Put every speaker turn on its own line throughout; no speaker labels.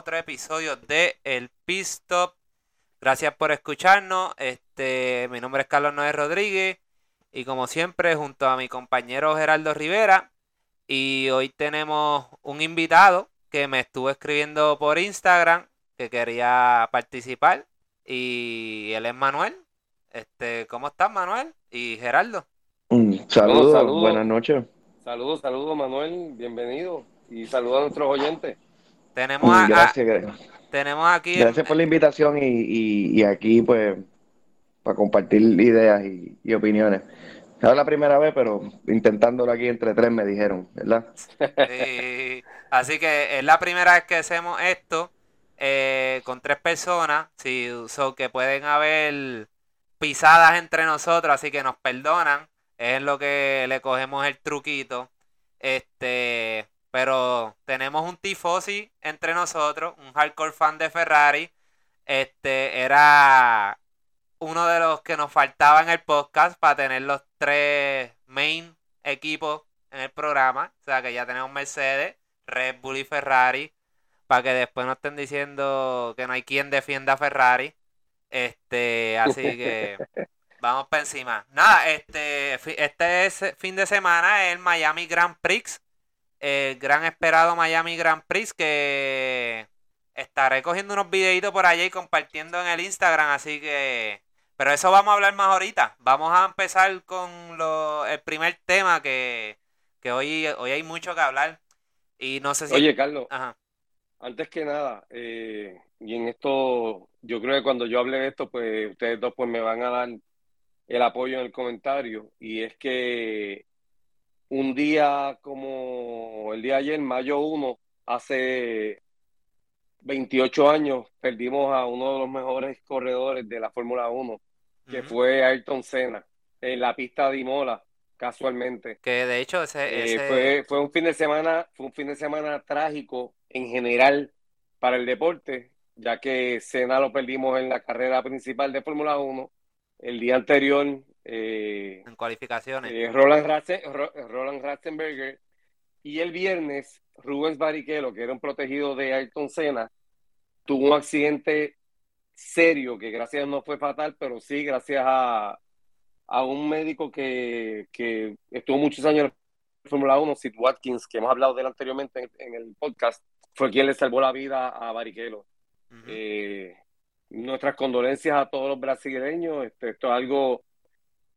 otro episodio de El Pistop. Gracias por escucharnos. Este, mi nombre es Carlos Noé Rodríguez y como siempre junto a mi compañero Gerardo Rivera y hoy tenemos un invitado que me estuvo escribiendo por Instagram que quería participar y él es Manuel. Este, ¿cómo estás Manuel y Gerardo?
Mm, saludos, buenas noches.
Saludos, saludos Manuel, bienvenido y saludos a nuestros oyentes.
Tenemos,
gracias,
tenemos aquí.
Gracias por la invitación y, aquí, pues, para compartir ideas y, opiniones. Es la primera vez, pero intentándolo aquí entre tres me dijeron, ¿verdad?
así que es la primera vez que hacemos esto eh, con tres personas, sí, que pueden haber pisadas entre nosotros, así que nos perdonan. Es lo que le cogemos el truquito. Este, pero tenemos un tifosi entre nosotros, un hardcore fan de Ferrari. Este era uno de los que nos faltaba en el podcast para tener los tres main equipos en el programa. O sea que ya tenemos Mercedes, Red Bull y Ferrari. Para que después no estén diciendo que no hay quien defienda a Ferrari. Este, así que vamos para encima. Nada, este, este fin de semana es el Miami Grand Prix el gran esperado Miami Grand Prix que estaré cogiendo unos videitos por allá y compartiendo en el Instagram, así que... Pero eso vamos a hablar más ahorita. Vamos a empezar con lo, el primer tema que, hoy, hoy hay mucho que hablar. Y no sé si...
Oye, Carlos, antes que nada, eh, y en esto, yo creo que cuando yo hable de esto, pues ustedes dos pues me van a dar el apoyo en el comentario. Y es que un día como el día de ayer, mayo 1, hace 28 años, perdimos a uno de los mejores corredores de la Fórmula 1, que fue Ayrton Senna, en la pista de Imola, casualmente.
Que de hecho ese,
eh, fue, fue un fin de semana, fue un fin de semana trágico en general para el deporte, ya que Senna lo perdimos en la carrera principal de Fórmula 1. El día anterior
eh, en cualificaciones.
Eh, Roland, Ratzenberger. Y el viernes, Rubens Barrichello, que era un protegido de Ayrton Senna, tuvo un accidente serio, que gracias no fue fatal, pero sí gracias a, a un médico que, que estuvo muchos años en Fórmula 1, Sid Watkins, que hemos hablado de él anteriormente en, el podcast, fue quien le salvó la vida a Barrichello. Eh, nuestras condolencias a todos los brasileños. Este, esto es algo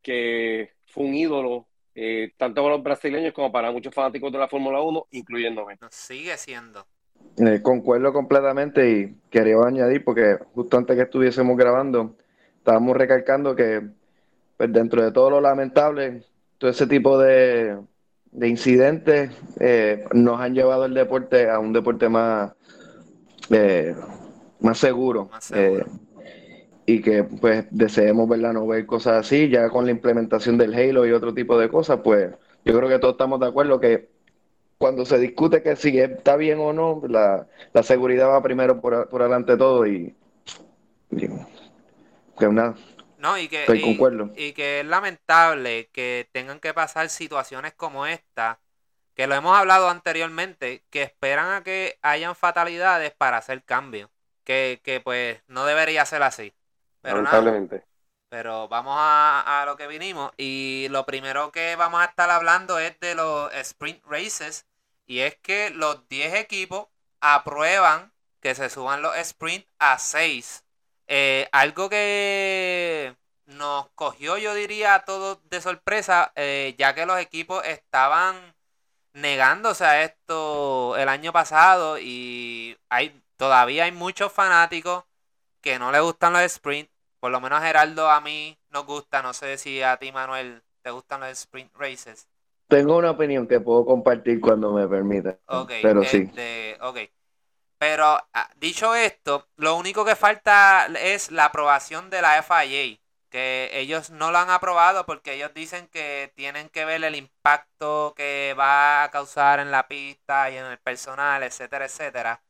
que fue un ídolo eh, tanto para los brasileños como para muchos fanáticos de la Fórmula 1, incluyéndome.
Sigue siendo.
Eh, concuerdo completamente y quería añadir, porque justo antes que estuviésemos grabando, estábamos recalcando que pues, dentro de todo lo lamentable, todo ese tipo de, incidentes eh, nos han llevado el deporte a un deporte más, más seguro. Más seguro y que pues deseemos verla no ver cosas así, ya con la implementación del Halo y otro tipo de cosas, pues yo creo que todos estamos de acuerdo que cuando se discute que si está bien o no, la, seguridad va primero por, por adelante de todo y, que una,
no, y que, y, y que es lamentable que tengan que pasar situaciones como esta, que lo hemos hablado anteriormente, que esperan a que hayan fatalidades para hacer cambios, que, que pues no debería ser así. Pero Lamentablemente. pero vamos a, lo que vinimos. Y lo primero que vamos a estar hablando es de los sprint races. Y es que los 10 equipos aprueban que se suban los sprint a 6. Eh, algo que nos cogió, yo diría, a todos de sorpresa, eh, ya que los equipos estaban negándose a esto el año pasado y hay todavía hay muchos fanáticos que no les gustan los sprint por lo menos Geraldo a mí nos gusta, no sé si a ti Manuel te gustan los sprint races.
Tengo una opinión que puedo compartir cuando me permita. pero sí.
Este, ok. Pero ah, dicho esto, lo único que falta es la aprobación de la FIA, que ellos no lo han aprobado porque ellos dicen que tienen que ver el impacto que va a causar en la pista y en el personal, etcétera, etcétera.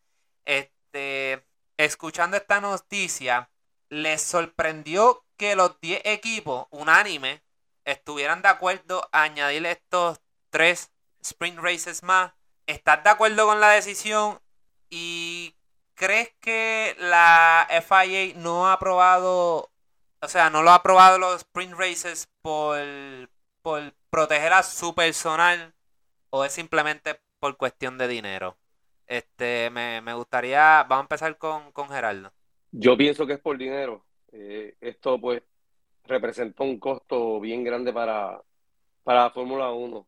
Este, escuchando esta noticia, les sorprendió que los 10 equipos unánime estuvieran de acuerdo a añadir estos tres sprint races más. ¿Estás de acuerdo con la decisión? ¿Y crees que la FIA no ha aprobado, o sea, no lo ha aprobado los sprint races por, por proteger a su personal o es simplemente por cuestión de dinero? Este, me, gustaría, vamos a empezar con, con Gerardo.
Yo pienso que es por dinero. Eh, esto pues representó un costo bien grande para, para la Fórmula 1.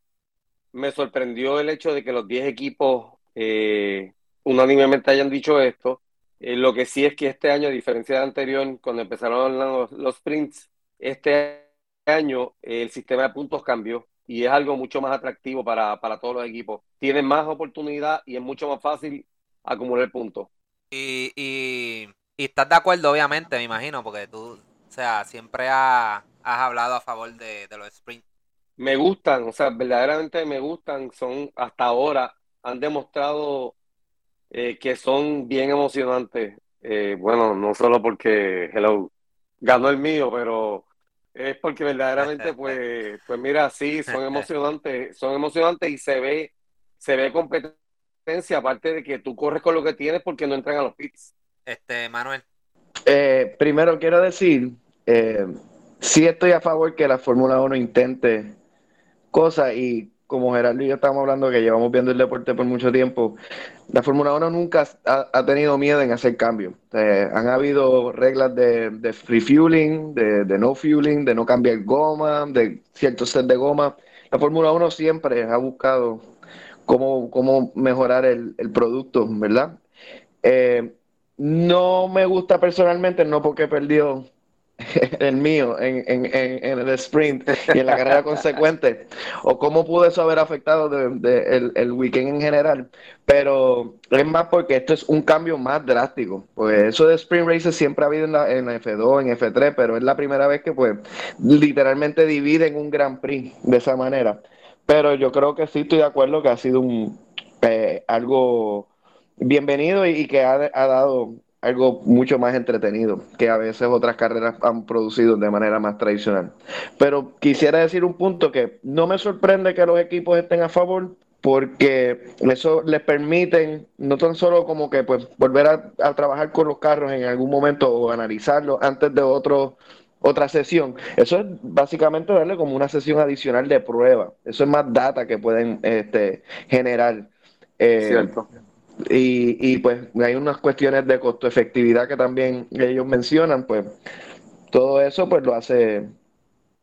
Me sorprendió el hecho de que los 10 equipos eh, unánimemente hayan dicho esto. Eh, lo que sí es que este año, a diferencia del anterior, cuando empezaron los, los sprints, este año el sistema de puntos cambió y es algo mucho más atractivo para, para todos los equipos. Tienen más oportunidad y es mucho más fácil acumular puntos.
Y, y, y estás de acuerdo, obviamente, me imagino, porque tú, o sea, siempre has hablado a favor de, los sprints.
Me gustan, o sea, verdaderamente me gustan. Son, hasta ahora, han demostrado eh, que son bien emocionantes. Eh, bueno, no solo porque, hello, ganó el mío, pero es porque verdaderamente, pues, pues mira, sí, son emocionantes, son emocionantes y se ve, se ve competencia, aparte de que tú corres con lo que tienes porque no entran a los pits.
Este, Manuel.
Eh, primero quiero decir, eh, sí estoy a favor que la Fórmula 1 intente cosas y como Gerardo y yo estamos hablando que llevamos viendo el deporte por mucho tiempo, la Fórmula 1 nunca ha, tenido miedo en hacer cambios. Eh, han habido reglas de, de de, no fueling, de no cambiar goma, de ciertos set de goma. La Fórmula 1 siempre ha buscado cómo, cómo mejorar el, el producto, ¿verdad? Eh, no me gusta personalmente, no porque perdió el mío en, en, en, el sprint y en la carrera consecuente, o cómo pudo eso haber afectado de, el, weekend en general, pero es más porque esto es un cambio más drástico, pues eso de sprint races siempre ha habido en la, en F2, en F3, pero es la primera vez que pues literalmente dividen un Grand Prix de esa manera, pero yo creo que sí estoy de acuerdo que ha sido un eh, algo bienvenido y, que ha, dado algo mucho más entretenido que a veces otras carreras han producido de manera más tradicional. Pero quisiera decir un punto que no me sorprende que los equipos estén a favor porque eso les permite no tan solo como que pues volver a, trabajar con los carros en algún momento o analizarlos antes de otro otra sesión. Eso es básicamente darle como una sesión adicional de prueba. Eso es más data que pueden este, generar.
Eh, Cierto.
Y, y pues hay unas cuestiones de costo efectividad que también ellos mencionan, pues todo eso pues lo hace,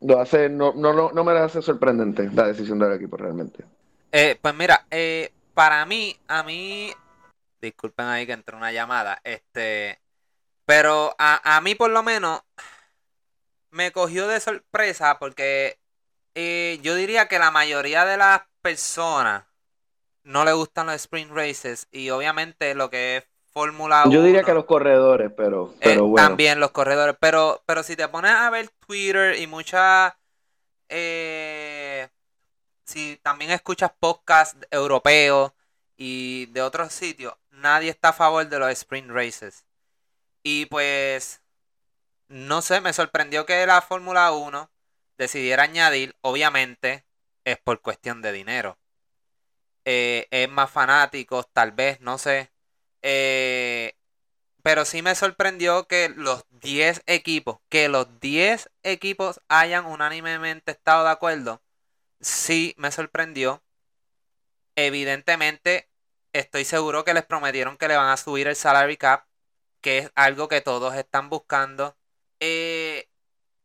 lo hace, no, no, no, no me hace sorprendente la decisión del equipo realmente.
Eh, pues mira, eh, para mí, a mí, disculpen ahí que entró una llamada, este, pero a, a mí por lo menos me cogió de sorpresa porque eh, yo diría que la mayoría de las personas no le gustan los sprint races y obviamente lo que es Fórmula 1.
Yo diría que los corredores, pero, pero bueno.
También los corredores, pero, pero si te pones a ver Twitter y muchas... Eh, si también escuchas podcasts europeos y de otros sitios, nadie está a favor de los sprint races. Y pues, no sé, me sorprendió que la Fórmula 1 decidiera añadir, obviamente, es por cuestión de dinero eh, es más fanáticos, tal vez, no sé. Eh, pero sí me sorprendió que los 10 equipos, que los 10 equipos hayan unánimemente estado de acuerdo. Sí me sorprendió. Evidentemente, estoy seguro que les prometieron que le van a subir el salary cap, que es algo que todos están buscando. Eh,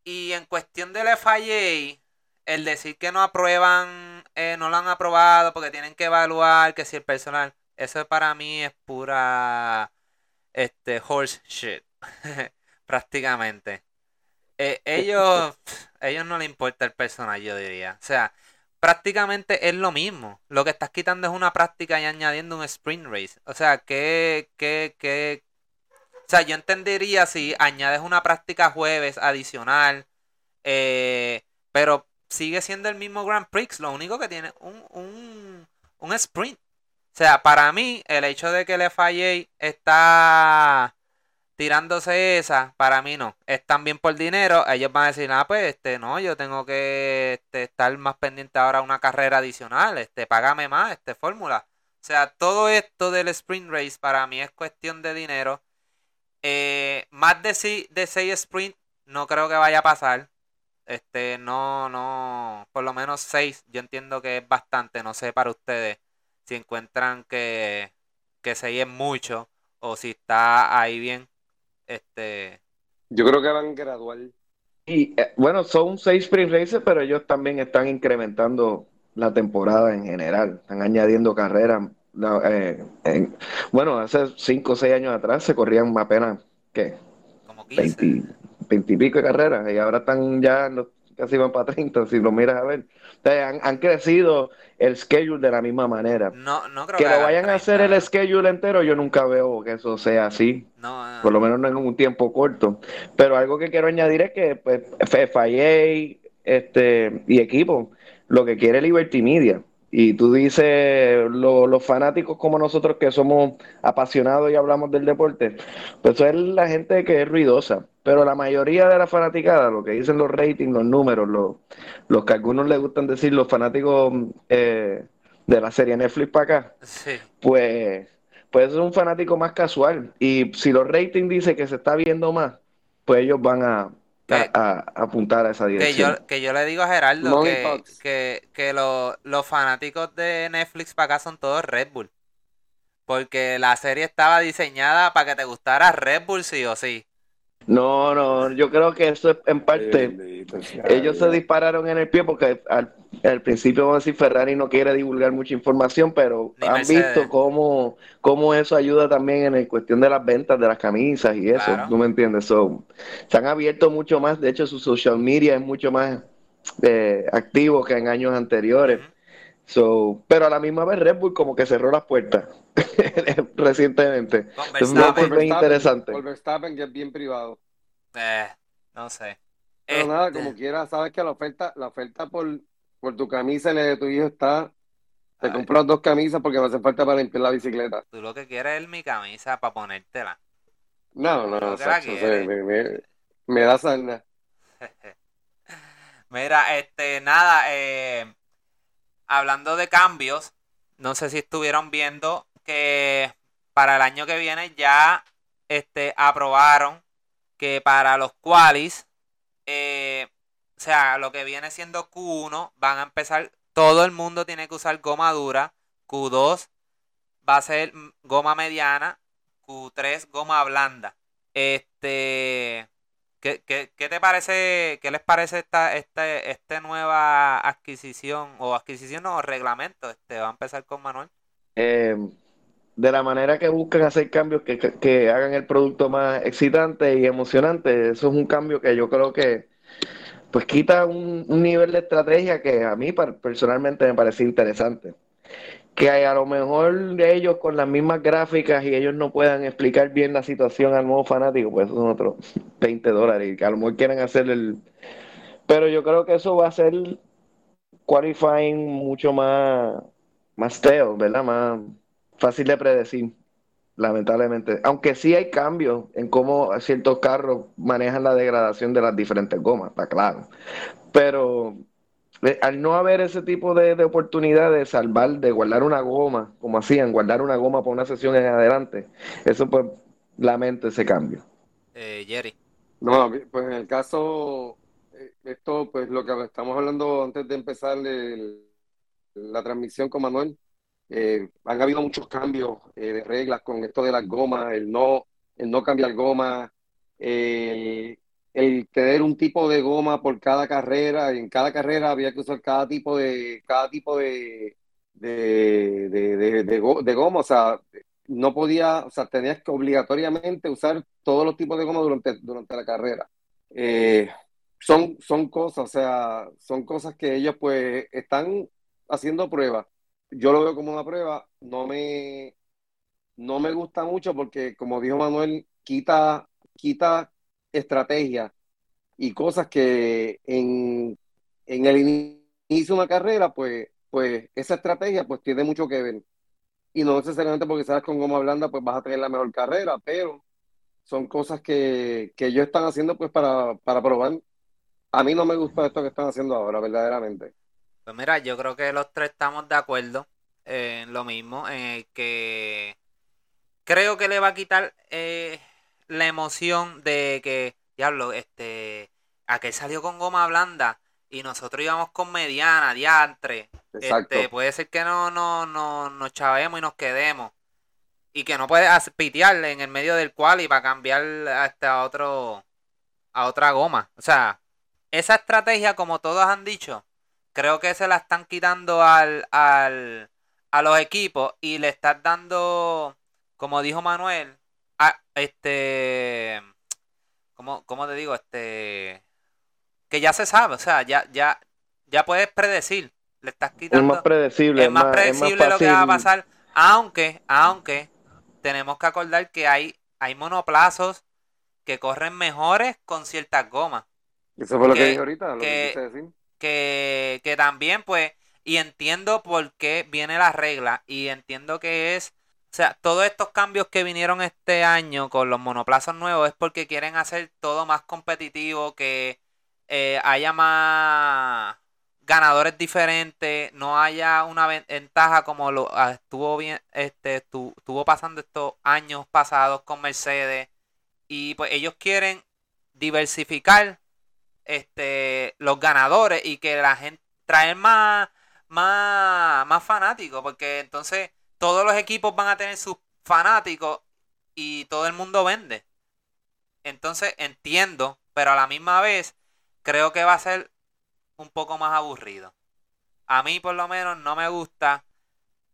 y en cuestión del FIA, el decir que no aprueban, eh, no lo han aprobado porque tienen que evaluar que si el personal, eso para mí es pura este horse shit, prácticamente. Eh, ellos, ellos no les importa el personal, yo diría. O sea, prácticamente es lo mismo. Lo que estás quitando es una práctica y añadiendo un sprint race. O sea, que, que, que... O sea, yo entendería si añades una práctica jueves adicional, eh, pero sigue siendo el mismo Grand Prix, lo único que tiene un, un, un sprint. O sea, para mí, el hecho de que el FIA está tirándose esa, para mí no. Es también por dinero. Ellos van a decir, ah, pues, este, no, yo tengo que este, estar más pendiente ahora a una carrera adicional. Este, págame más, este, fórmula. O sea, todo esto del sprint race para mí es cuestión de dinero. Eh, más de, de 6 sprint no creo que vaya a pasar. Este, no, no, lo menos 6 yo entiendo que es bastante. No sé para ustedes si encuentran que, que 6 es mucho o si está ahí bien. Este.
Yo creo que van gradual.
Y eh, bueno, son 6 sprint races, pero ellos también están incrementando la temporada en general. Están añadiendo carreras. Eh, bueno, hace 5 o 6 años atrás se corrían apenas, ¿qué?
Como 15.
20, y pico de carreras y ahora están ya casi van para 30, si lo miras a ver. han, crecido el schedule de la misma manera.
No, no creo
que, lo vayan a hacer el schedule entero, yo nunca veo que eso sea así. Por lo menos no en un tiempo corto. Pero algo que quiero añadir es que pues, FIA este, y equipo lo que quiere Liberty Media. Y tú dices, los fanáticos como nosotros que somos apasionados y hablamos del deporte, pues eso es la gente que es ruidosa. Pero la mayoría de la fanaticada, lo que dicen los ratings, los números, los, los que a algunos les gustan decir, los fanáticos eh, de la serie Netflix para acá, pues, pues es un fanático más casual. Y si los ratings dicen que se está viendo más, pues ellos van a, a, apuntar a esa dirección.
Que yo, que yo le digo a Gerardo que, que, los fanáticos de Netflix para acá son todos Red Bull. Porque la serie estaba diseñada para que te gustara Red Bull sí o sí.
No, no, yo creo que eso es en parte. ellos se dispararon en el pie porque al, principio, vamos a decir, Ferrari no quiere divulgar mucha información, pero han visto cómo, cómo eso ayuda también en la cuestión de las ventas de las camisas y eso. ¿No me entiendes? se han abierto mucho más. De hecho, su social media es mucho más eh, activo que en años anteriores. So, pero a la misma vez Red Bull como que cerró las puertas recientemente.
Es interesante. Por Verstappen que es bien privado.
Eh, no sé.
Pero nada, como este quiera, sabes que la oferta, la oferta por, por tu camisa y la de tu hijo está. Te compras dos camisas porque me hace falta para limpiar la bicicleta.
Tú lo que quieres es mi camisa para ponértela.
No, no, no. me, me, me, da sarna.
Mira, este, nada, eh, hablando de cambios, no sé si estuvieron viendo que para el año que viene ya este, aprobaron que para los qualis, eh, o sea, lo que viene siendo Q1, van a empezar, todo el mundo tiene que usar goma dura, Q2 va a ser goma mediana, Q3 goma blanda. Este, ¿Qué, qué, te parece, qué les parece esta, este, esta nueva adquisición o adquisición o reglamento? Este, va a empezar con Manuel.
Eh, de la manera que buscan hacer cambios que, que, hagan el producto más excitante y emocionante, eso es un cambio que yo creo que pues quita un, un nivel de estrategia que a mí personalmente me parece interesante que a lo mejor de ellos con las mismas gráficas y ellos no puedan explicar bien la situación al nuevo fanático, pues son otros 20 dólares y que a lo mejor quieren hacer el... Pero yo creo que eso va a ser qualifying mucho más, más teo, ¿verdad? Más fácil de predecir, lamentablemente. Aunque sí hay cambios en cómo ciertos carros manejan la degradación de las diferentes gomas, está claro. Pero al no haber ese tipo de, oportunidad de salvar, de guardar una goma, como hacían, guardar una goma para una sesión en adelante, eso pues lamento ese cambio.
Eh, Jerry.
No, pues en el caso, eh, esto pues lo que estamos hablando antes de empezar la transmisión con Manuel, eh, han habido muchos cambios de reglas con esto de las gomas, el no, el no cambiar goma, eh, el tener un tipo de goma por cada carrera, en cada carrera había que usar cada tipo de, cada tipo de, de, de, goma, o sea, no podía, o sea, tenías que obligatoriamente usar todos los tipos de goma durante, durante la carrera. Eh, son, son cosas, o sea, son cosas que ellos pues están haciendo pruebas. Yo lo veo como una prueba, no me, no me gusta mucho porque, como dijo Manuel, quita, quita estrategia y cosas que en, en el inicio de una carrera, pues, pues esa estrategia pues tiene mucho que ver. Y no necesariamente porque sabes con goma blanda, pues vas a tener la mejor carrera, pero son cosas que, que ellos están haciendo pues para, para probar. A mí no me gusta esto que están haciendo ahora, verdaderamente.
Pues mira, yo creo que los tres estamos de acuerdo. en lo mismo, en el que creo que le va a quitar eh, la emoción de que, diablo, este, aquel salió con goma blanda y nosotros íbamos con mediana, diantre. Este, puede ser que no, no, no nos chavemos y nos quedemos. Y que no puede pitearle en el medio del cual y para cambiar hasta otro a otra goma. O sea, esa estrategia, como todos han dicho, creo que se la están quitando al, al, a los equipos y le están dando, como dijo Manuel, a, este, ¿cómo, ¿cómo te digo? Este, que ya se sabe, o sea, ya, ya, ya puedes predecir. Le estás quitando.
Es más predecible.
Es más, predecible lo que va a pasar. Aunque, aunque, tenemos que acordar que hay, hay monoplazos que corren mejores con ciertas gomas.
Eso fue lo que, dije ahorita, lo que, decir.
Que, que también, pues, y entiendo por qué viene la regla, y entiendo que es, sea, todos estos cambios que vinieron este año con los monoplazos nuevos es porque quieren hacer todo más competitivo, que eh, haya más ganadores diferentes, no haya una ventaja como lo ah, estuvo bien, este, estuvo pasando estos años pasados con Mercedes. Y pues ellos quieren diversificar este los ganadores y que la gente traer más más más fanáticos porque entonces todos los equipos van a tener sus fanáticos y todo el mundo vende entonces entiendo pero a la misma vez creo que va a ser un poco más aburrido. A mí por lo menos no me gusta.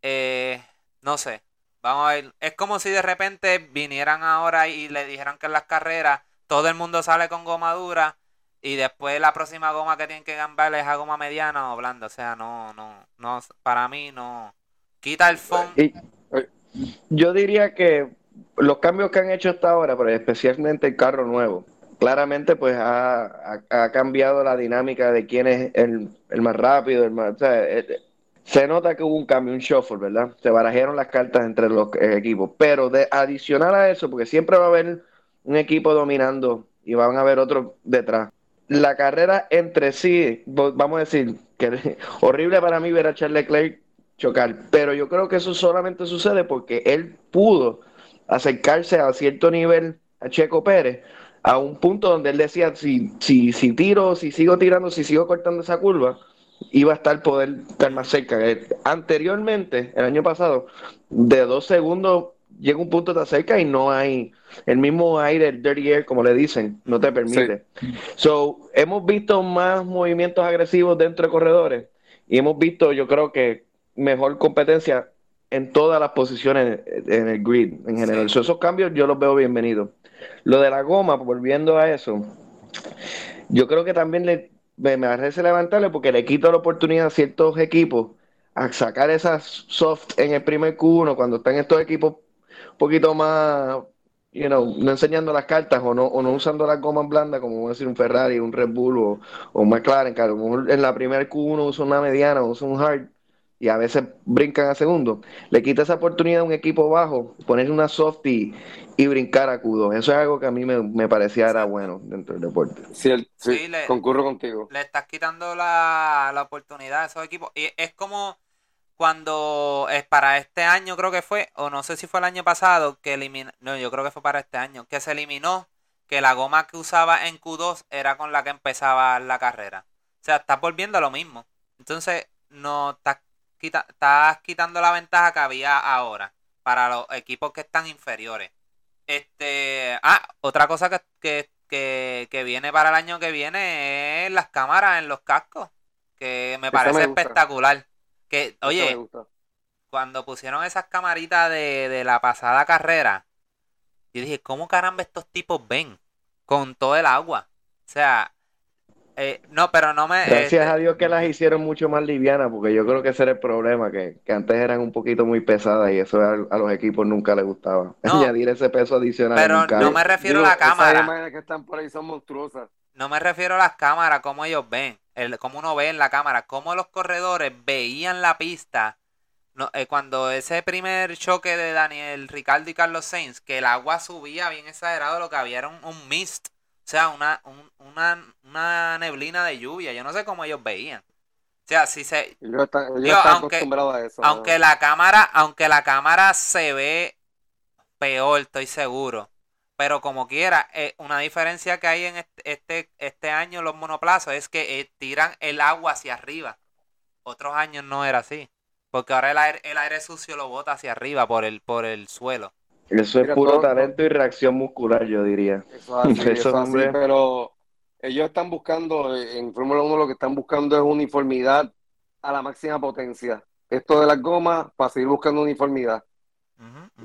Eh, no sé. Vamos a ver. Es como si de repente vinieran ahora y le dijeran que en las carreras todo el mundo sale con goma dura y después la próxima goma que tienen que cambiar es a goma mediana o blanda. O sea, no, no, no, para mí no. Quita el fondo.
Yo diría que los cambios que han hecho hasta ahora, pero especialmente el carro nuevo, claramente pues ha, cambiado la dinámica de quién es el, más rápido, el más, eh, se nota que hubo un cambio, un shuffle, ¿verdad? Se barajaron las cartas entre los eh, equipos, pero de adicional a eso, porque siempre va a haber un equipo dominando y van a haber otros detrás. La carrera entre sí, vamos a decir, que horrible para mí ver a Charles Leclerc chocar, pero yo creo que eso solamente sucede porque él pudo acercarse a cierto nivel a Checo Pérez a un punto donde él decía, si, si, si tiro, si sigo tirando, si sigo cortando esa curva, iba a estar poder estar más cerca. Eh, anteriormente, el año pasado, de dos segundos llega un punto de cerca y no hay el mismo aire, el dirty air, como le dicen, no te permite. So, hemos visto más movimientos agresivos dentro de corredores y hemos visto, yo creo que mejor competencia en todas las posiciones en el grid en general. esos cambios yo los veo bienvenidos. Lo de la goma, volviendo a eso, yo creo que también le, me, me parece levantarle porque le quito la oportunidad a ciertos equipos a sacar esas soft en el primer Q1 cuando están estos equipos un poquito más, you know, no enseñando las cartas o no, o no usando las gomas blandas como vamos a decir un Ferrari, un Red Bull o, un McLaren, que a lo mejor en la primera Q1 usa una mediana o usa un hard y a veces brincan a segundo. Le quita esa oportunidad a un equipo bajo, poner una soft y, brincar a Q2. Eso es algo que a mí me, parecía era bueno dentro del deporte.
Sí, sí, concurro contigo.
Le estás quitando la, la oportunidad a esos equipos. Y es como cuando es para este año creo que fue, o no sé si fue el año pasado, que eliminó, no, yo creo que fue para este año, que se eliminó que la goma que usaba en Q2 era con la que empezaba la carrera. O sea, estás volviendo a lo mismo. Entonces, no estás estás quitando la ventaja que había ahora para los equipos que están inferiores. Este, ah, otra cosa que, que, viene para el año que viene es las cámaras en los cascos, que me parece espectacular. Que, oye, cuando pusieron esas camaritas de, de la pasada carrera, yo dije, ¿cómo caramba estos tipos ven con todo el agua? O sea, eh, no, pero no me.
Gracias este a Dios que las hicieron mucho más livianas, porque yo creo que ese era el problema, que, antes eran un poquito muy pesadas y eso a, los equipos nunca les gustaba. Añadir ese peso adicional.
Pero no me refiero a la cámara.
que están por ahí son monstruosas.
No me refiero a las cámaras, cómo ellos ven, el, cómo uno ve en la cámara, cómo los corredores veían la pista. No, eh, cuando ese primer choque de Daniel Ricardo y Carlos Sainz, que el agua subía bien exagerado, lo que había era un mist o sea, una, una, neblina de lluvia. Yo no sé cómo ellos veían. O sea, si se...
Ellos están, ellos
Digo,
están
aunque-
acostumbrados a eso.
Aunque la cámara, aunque la cámara se ve peor, estoy seguro. Pero como quiera, eh, una diferencia que hay en este, este, este año los monoplazas es que eh, tiran el agua hacia arriba. Otros años no era así. Porque ahora el aire, el aire sucio lo bota hacia arria por el, por el suelo.
Eso es puro
todo-
talento y reacción muscular, yo diría.
Eso es así, eso es así, pero ellos están buscando, en Fórmula 1 lo que están buscando es uniformidad a la máxima potencia. Esto de las gomas, para seguir buscando uniformidad.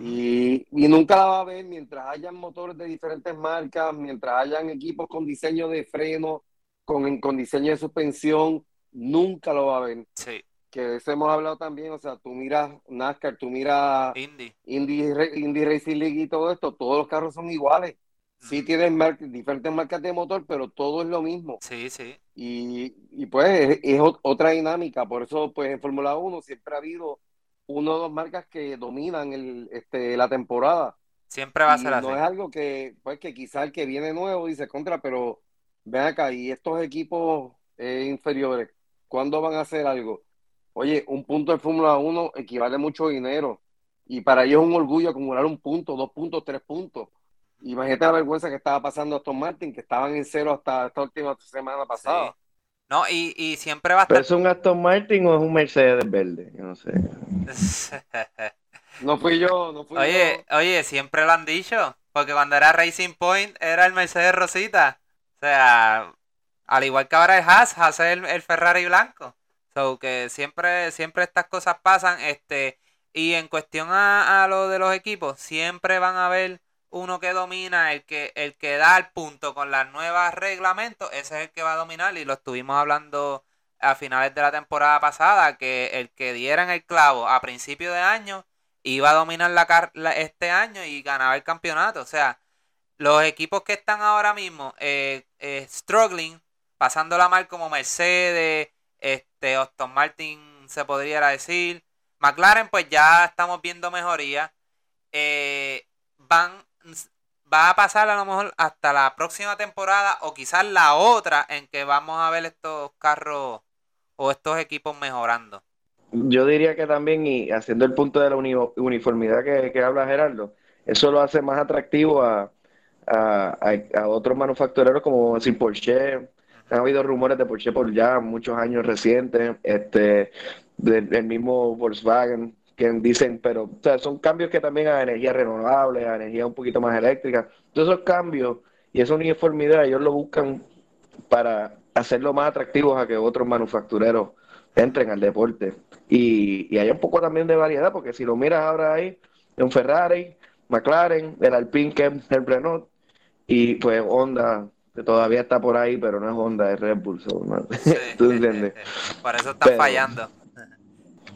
Y nunca la va a ver mientras hayan motores de diferentes marcas, mientras hayan equipos con diseño de freno, con, con diseño de suspensión, nunca lo va a ver.
Sí,
Que eso hemos hablado también, o sea, tú miras NASCAR, tú miras
Indy.
Indy, Indy Racing League y todo esto, todos los carros son iguales. Sí
Ujú.
tienen mar- diferentes marcas de motor, pero todo es lo mismo.
Sí, sí.
Y, y pues es, es ot- otra dinámica. Por eso, pues en Fórmula 1 siempre ha habido uno o dos marcas que dominan el, este, la temporada.
Siempre va a
Y
ser así.
no es algo que, pues que quizá el que viene nuevo dice contra, pero ven acá, y estos equipos eh, inferiores, ¿cuándo van a hacer algo? Oye, un punto de Fórmula 1 equivale a mucho dinero. Y para ellos es un orgullo acumular un punto, dos puntos, tres puntos. Imagínate la vergüenza que estaba pasando a Aston Martin, que estaban en cero hasta esta última semana pasada.
Sí. No, y, y siempre va a
¿Pero
estar.
es un Aston Martin o es un Mercedes verde? Yo no sé.
No fui yo, no fui
Oye, oye, siempre lo han dicho. Porque cuando era Racing Point era el Mercedes Rosita. O sea, al igual que ahora es Haas, Haas es el, el Ferrari blanco. So que siempre, siempre estas cosas pasan. Este, y en cuestión a, lo de los equipos, siempre van a haber uno que domina, el que, el que da el punto con las nuevas reglamentos, ese es el que va a dominar. Y lo estuvimos hablando a finales de la temporada pasada, que el que diera en el clavo a principio de año iba a dominar la, la- este año y ganaba el campeonato. O sea, los equipos que están ahora mismo eh, eh, struggling, pasándola mal como Mercedes, este, Aston Martin se podría decir, McLaren pues ya estamos viendo mejoría. Eh, van, va a pasar a lo mejor hasta la próxima temporada o quizás la otra en que vamos a ver estos carros o estos equipos mejorando.
Yo diría que también, y haciendo el punto de la uni- uniformidad que, que habla Gerardo, eso lo hace más atractivo a, a, a- a otros manufactureros como decir Porsche. Han habido rumores de Porsche por ya muchos años recientes, este, del, mismo Volkswagen, que dicen, pero o sea, son cambios que también a energía renovable, a energía un poquito más eléctrica. Todos esos cambios y esa uniformidad, ellos lo buscan para hacerlo más atractivos a que otros manufactureros entren al deporte. Y, y hay un poco también de variedad, porque si lo miras ahora ahí, un Ferrari, McLaren, el Alpine, que es el Renault, y pues Honda, que todavía está por ahí, pero no es Honda, es Red Bull. so, no. ¿Tú entiendes?
Por eso están
Pero-
fallando.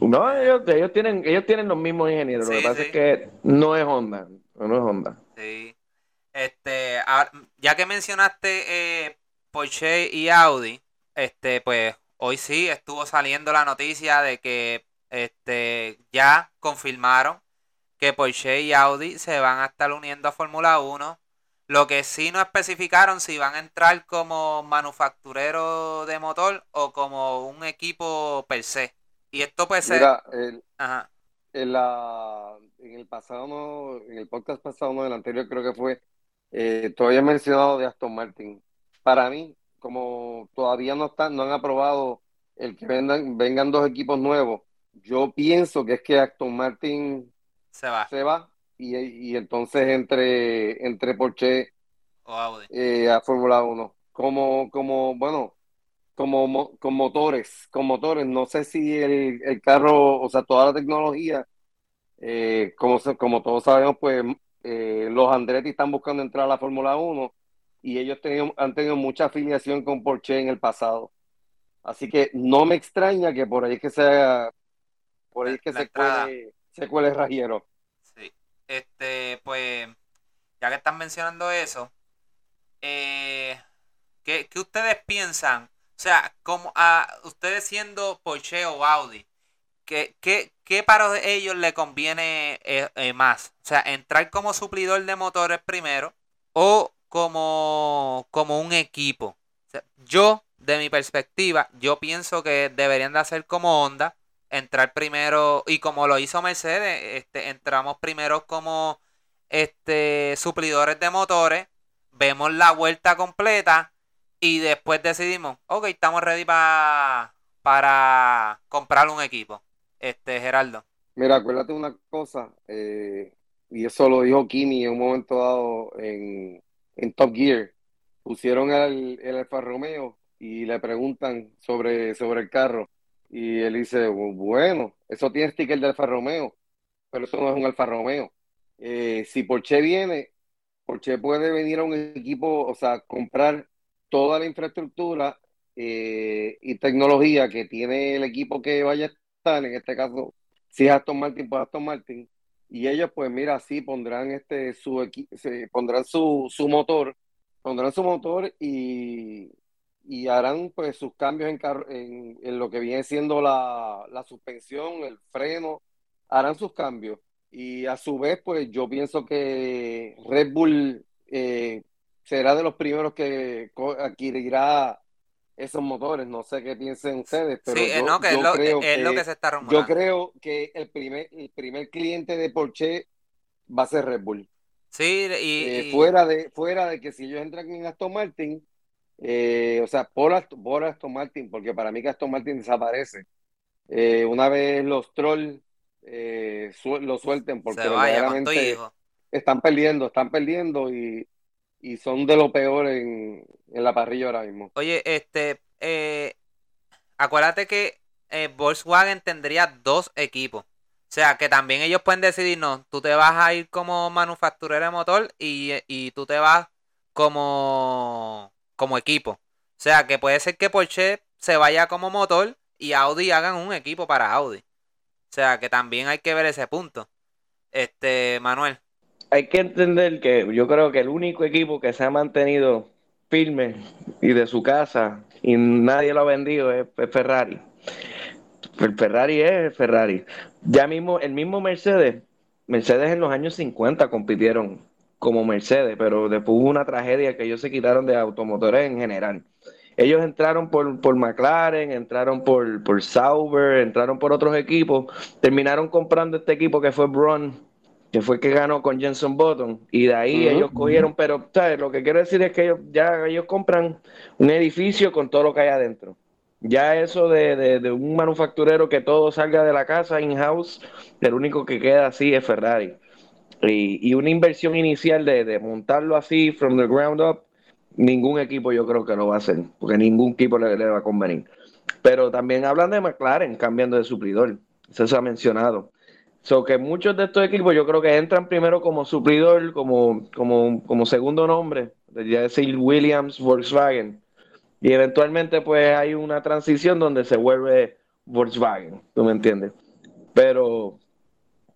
No, ellos, ellos tienen, ellos tienen los mismos ingenieros. Lo que pasa
sí.
es que no es Honda, no es Honda.
Sí. Este, ya que mencionaste eh, Porsche y Audi, este, pues hoy sí estuvo saliendo la noticia de que este ya confirmaron que Porsche y Audi se van a estar uniendo a Fórmula 1. Lo que sí no especificaron si van a entrar como manufacturero de motor o como un equipo per se. Y esto puede ser.
Mira, el-
Ajá.
en la, en el pasado, no, en el podcast pasado, no, el anterior creo que fue, eh, todavía he mencionado de Aston Martin. Para mí, como todavía no están, no han aprobado el que vendan, vengan dos equipos nuevos, yo pienso que es que Aston Martin
Se va.
se va y, y entonces entre, entre Porsche
O Audi.
eh, a Fórmula 1. Como, como, bueno, como mo- con motores, con motores. No sé si el, el carro, o sea, toda la tecnología, eh, como, como todos sabemos, pues eh, los Andretti están buscando entrar a la Fórmula 1 y ellos tenido- han tenido mucha afiliación con Porsche en el pasado. Así que no me extraña que por ahí que sea, por ahí que
la
se
entrada.
cuele, se cuele Rajero.
Este, pues, ya que están mencionando eso, eh, ¿qué, qué ustedes piensan? O sea, como a ustedes siendo Porsche o Audi, ¿qué, qué, qué para ellos le conviene eh, eh, más? O sea, entrar como suplidor de motores primero o como, como un equipo. Yo, de mi perspectiva, yo pienso que deberían de hacer como Honda, entrar primero, y como lo hizo Mercedes, este, entramos primero como este, suplidores de motores, vemos la vuelta completa y después decidimos, ok, estamos ready para para comprar un equipo. Este, Geraldo.
Mira, acuérdate una cosa, eh, y eso lo dijo Kimi en un momento dado en, Top Gear. Pusieron el, el Alfa Romeo y le preguntan sobre, sobre el carro. Y él dice, bueno, eso tiene sticker de Alfa Romeo, pero eso no es un Alfa Romeo. Eh, si Porsche viene, Porsche puede venir a un equipo, o sea, comprar toda la infraestructura eh, y tecnología que tiene el equipo que vaya a estar, en este caso, si es Aston Martin, pues Aston Martin, y ellos, pues mira, sí pondrán este su se pondrán su, su motor, pondrán su motor y, y harán pues sus cambios en, en, en lo que viene siendo la, la suspensión, el freno, harán sus cambios. Y a su vez, pues yo pienso que Red Bull eh, será de los primeros que adquirirá esos motores. No sé qué piensen ustedes, pero
sí,
yo,
que es, lo, creo que, se está rumorando.
Yo creo que el primer, el primer cliente de Porsche va a ser Red Bull.
Sí,
y, eh, fuera de fuera de que si ellos entran en Aston Martin, eh, o sea, por, Aston Martin, porque para mí que Aston Martin desaparece. Eh, una vez los trolls lo suelten, porque
se
están perdiendo, están perdiendo y y son de lo peor en, la parrilla ahora mismo.
Oye, este, eh, acuérdate que eh, Volkswagen tendría dos equipos. O sea, que también ellos pueden decidir, no, tú te vas a ir como manufacturero de motor y, tú te vas como, como equipo. O sea, que puede ser que Porsche se vaya como motor y Audi hagan un equipo para Audi. O sea, que también hay que ver ese punto. Este, Manuel
hay que entender que yo creo que el único equipo que se ha mantenido firme y de su casa y nadie lo ha vendido es, Ferrari. El Ferrari es Ferrari. Ya mismo, el mismo Mercedes, Mercedes en los años 50 compitieron como Mercedes, pero después hubo una tragedia que ellos se quitaron de automotores en general. Ellos entraron por, por McLaren, entraron por, por Sauber, entraron por otros equipos, terminaron comprando este equipo que fue Braun que fue que ganó con Jenson Button, y de ahí ellos cogieron, pero ¿sabes? lo que quiero decir es que ellos ya ellos compran un edificio con todo lo que hay adentro. Ya eso de, un manufacturero que todo salga de la casa in-house, el único que queda así es Ferrari. Y, una inversión inicial de, montarlo así, from the ground up, ningún equipo yo creo que lo va a hacer, porque ningún equipo le, va a convenir. Pero también hablan de McLaren cambiando de suplidor, eso se ha mencionado. So que muchos de estos equipos yo creo que entran primero como suplidor, como, como, como segundo nombre, ya decir Williams, Volkswagen. Y eventualmente pues hay una transición donde se vuelve Volkswagen, ¿tú me entiendes? Pero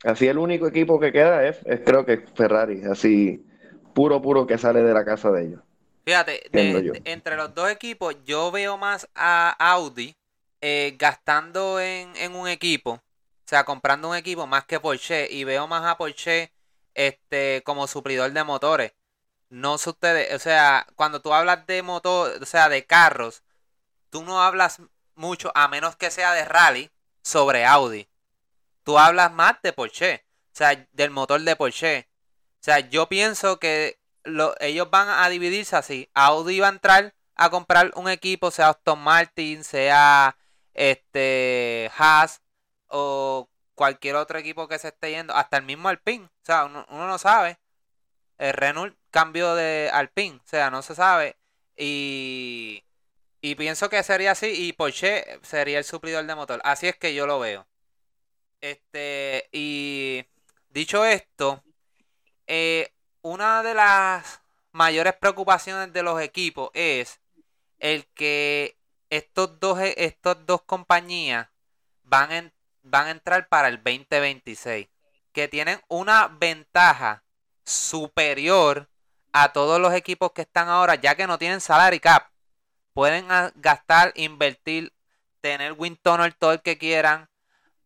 así el único equipo que queda es, creo que Ferrari, así puro, puro que sale de la casa de ellos.
Fíjate, entre los dos equipos yo veo más a Audi eh, gastando en, en un equipo o sea, comprando un equipo más que Porsche y veo más a Porsche este, como suplidor de motores. No sé ustedes, o sea, cuando tú hablas de motor, o sea, de carros, tú no hablas mucho, a menos que sea de rally, sobre Audi. Tú hablas más de Porsche, o sea, del motor de Porsche. O sea, yo pienso que ellos van a dividirse así. Audi va a entrar a comprar un equipo, sea Aston Martin, sea este Haas, o cualquier otro equipo que se esté yendo, hasta el mismo Alpine, o sea, uno, no sabe. El Renault cambió de Alpine, o sea, no se sabe. Y, y pienso que sería así y Porsche sería el suplidor de motor. Así es que yo lo veo. Este, y dicho esto, eh, una de las mayores preocupaciones de los equipos es el que estos dos, estos dos compañías van van a entrar para el 2026, que tienen una ventaja superior a todos los equipos que están ahora, ya que no tienen salary cap. Pueden gastar, invertir, tener win todo el que quieran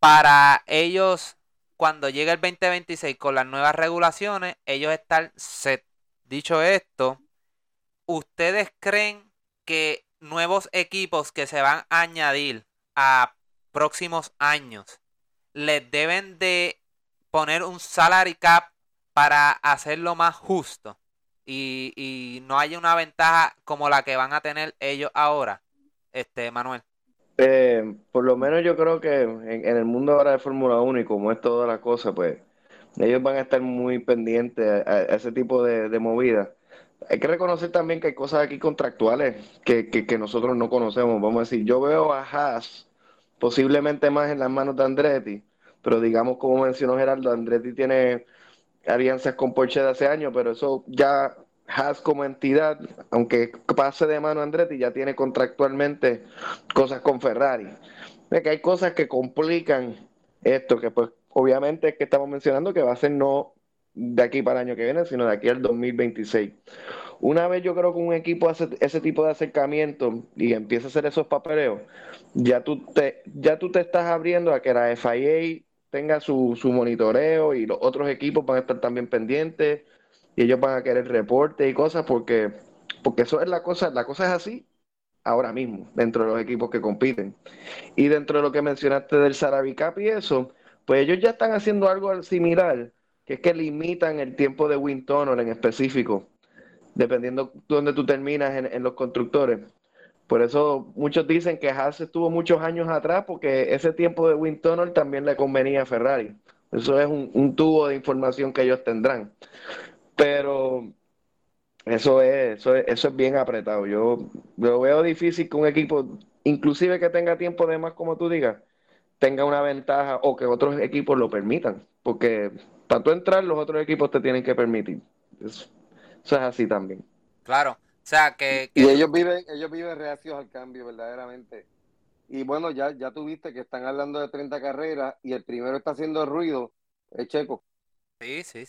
para ellos cuando llegue el 2026 con las nuevas regulaciones, ellos están set. Dicho esto, ¿ustedes creen que nuevos equipos que se van a añadir a próximos años les deben de poner un salary cap para hacerlo más justo y, y no haya una ventaja como la que van a tener ellos ahora, este Manuel.
Eh, por lo menos yo creo que en, el mundo ahora de Fórmula 1 y como es toda la cosa, pues ellos van a estar muy pendientes a, a ese tipo de, de movidas. Hay que reconocer también que hay cosas aquí contractuales que, que, que nosotros no conocemos. Vamos a decir, yo veo a Haas posiblemente más en las manos de Andretti, pero digamos, como mencionó Gerardo, Andretti tiene alianzas con Porsche de hace años, pero eso ya Haas como entidad, aunque pase de mano Andretti, ya tiene contractualmente cosas con Ferrari. De que hay cosas que complican esto, que pues obviamente es que estamos mencionando que va a ser no de aquí para el año que viene, sino de aquí al 2026. Una vez yo creo que un equipo hace ese tipo de acercamiento y empieza a hacer esos papeleos, ya tú te, ya tú te estás abriendo a que la FIA tenga su, su monitoreo y los otros equipos van a estar también pendientes y ellos van a querer reportes y cosas porque, porque eso es la cosa, la cosa es así ahora mismo, dentro de los equipos que compiten. Y dentro de lo que mencionaste del Sarabi Cup y eso, pues ellos ya están haciendo algo similar, que es que limitan el tiempo de wind tunnel en específico, dependiendo dónde tú terminas en, en los constructores. Por eso muchos dicen que Haas estuvo muchos años atrás porque ese tiempo de wind tunnel también le convenía a Ferrari. Eso es un, un tubo de información que ellos tendrán. Pero eso es, eso es, eso es bien apretado. Yo lo veo difícil que un equipo, inclusive que tenga tiempo de más, como tú digas, tenga una ventaja o que otros equipos lo permitan. Porque para tú entrar, los otros equipos te tienen que permitir. Eso, eso es así también.
Claro. O sea, que, que...
Y ellos viven, ellos viven reacios al cambio, verdaderamente. Y bueno, ya, ya tuviste que están hablando de 30 carreras y el primero está haciendo ruido, es Checo.
Sí, sí.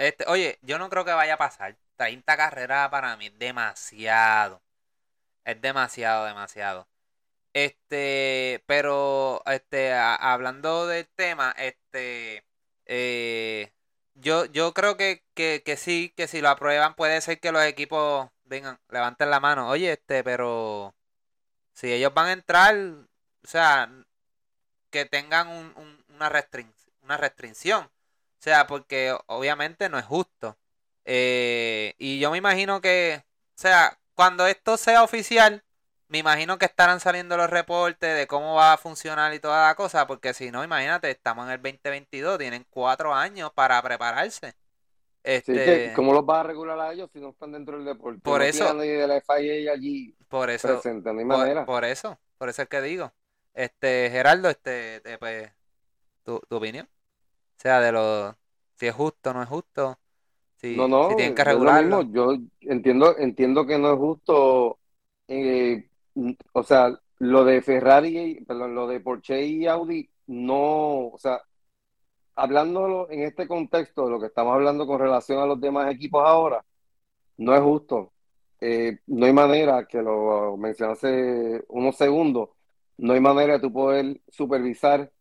Este, oye, yo no creo que vaya a pasar. 30 carreras para mí es demasiado. Es demasiado, demasiado. Este, pero, este, hablando del tema, este, eh, yo, yo creo que, que, sí, que si lo aprueban puede ser que los equipos vengan, levanten la mano. Oye, este, pero si ellos van a entrar, o sea, que tengan un, un, una, restric una restricción. O sea, porque obviamente no es justo. Eh, y yo me imagino que, o sea, cuando esto sea oficial, me imagino que estarán saliendo los reportes de cómo va a funcionar y toda la cosa, porque si no, imagínate, estamos en el 2022, tienen cuatro años para prepararse.
Este, sí, ¿Cómo los va a regular a ellos si no están dentro del deporte?
Por
no
eso.
de la FIA allí
por eso,
presente,
por, eso, por eso es que digo. Este, Gerardo, este, eh, pues, tu, tu opinión. O sea, de lo, si es justo o no es justo. Si,
no, no,
si tienen que regularlo.
Yo entiendo, entiendo que no es justo, eh, o sea, lo de Ferrari, perdón, lo de Porsche y Audi, no, o sea, hablándolo en este contexto de lo que estamos hablando con relación a los demás equipos ahora, no es justo. Eh, no hay manera, que lo mencioné hace unos segundos, no hay manera de tú poder supervisar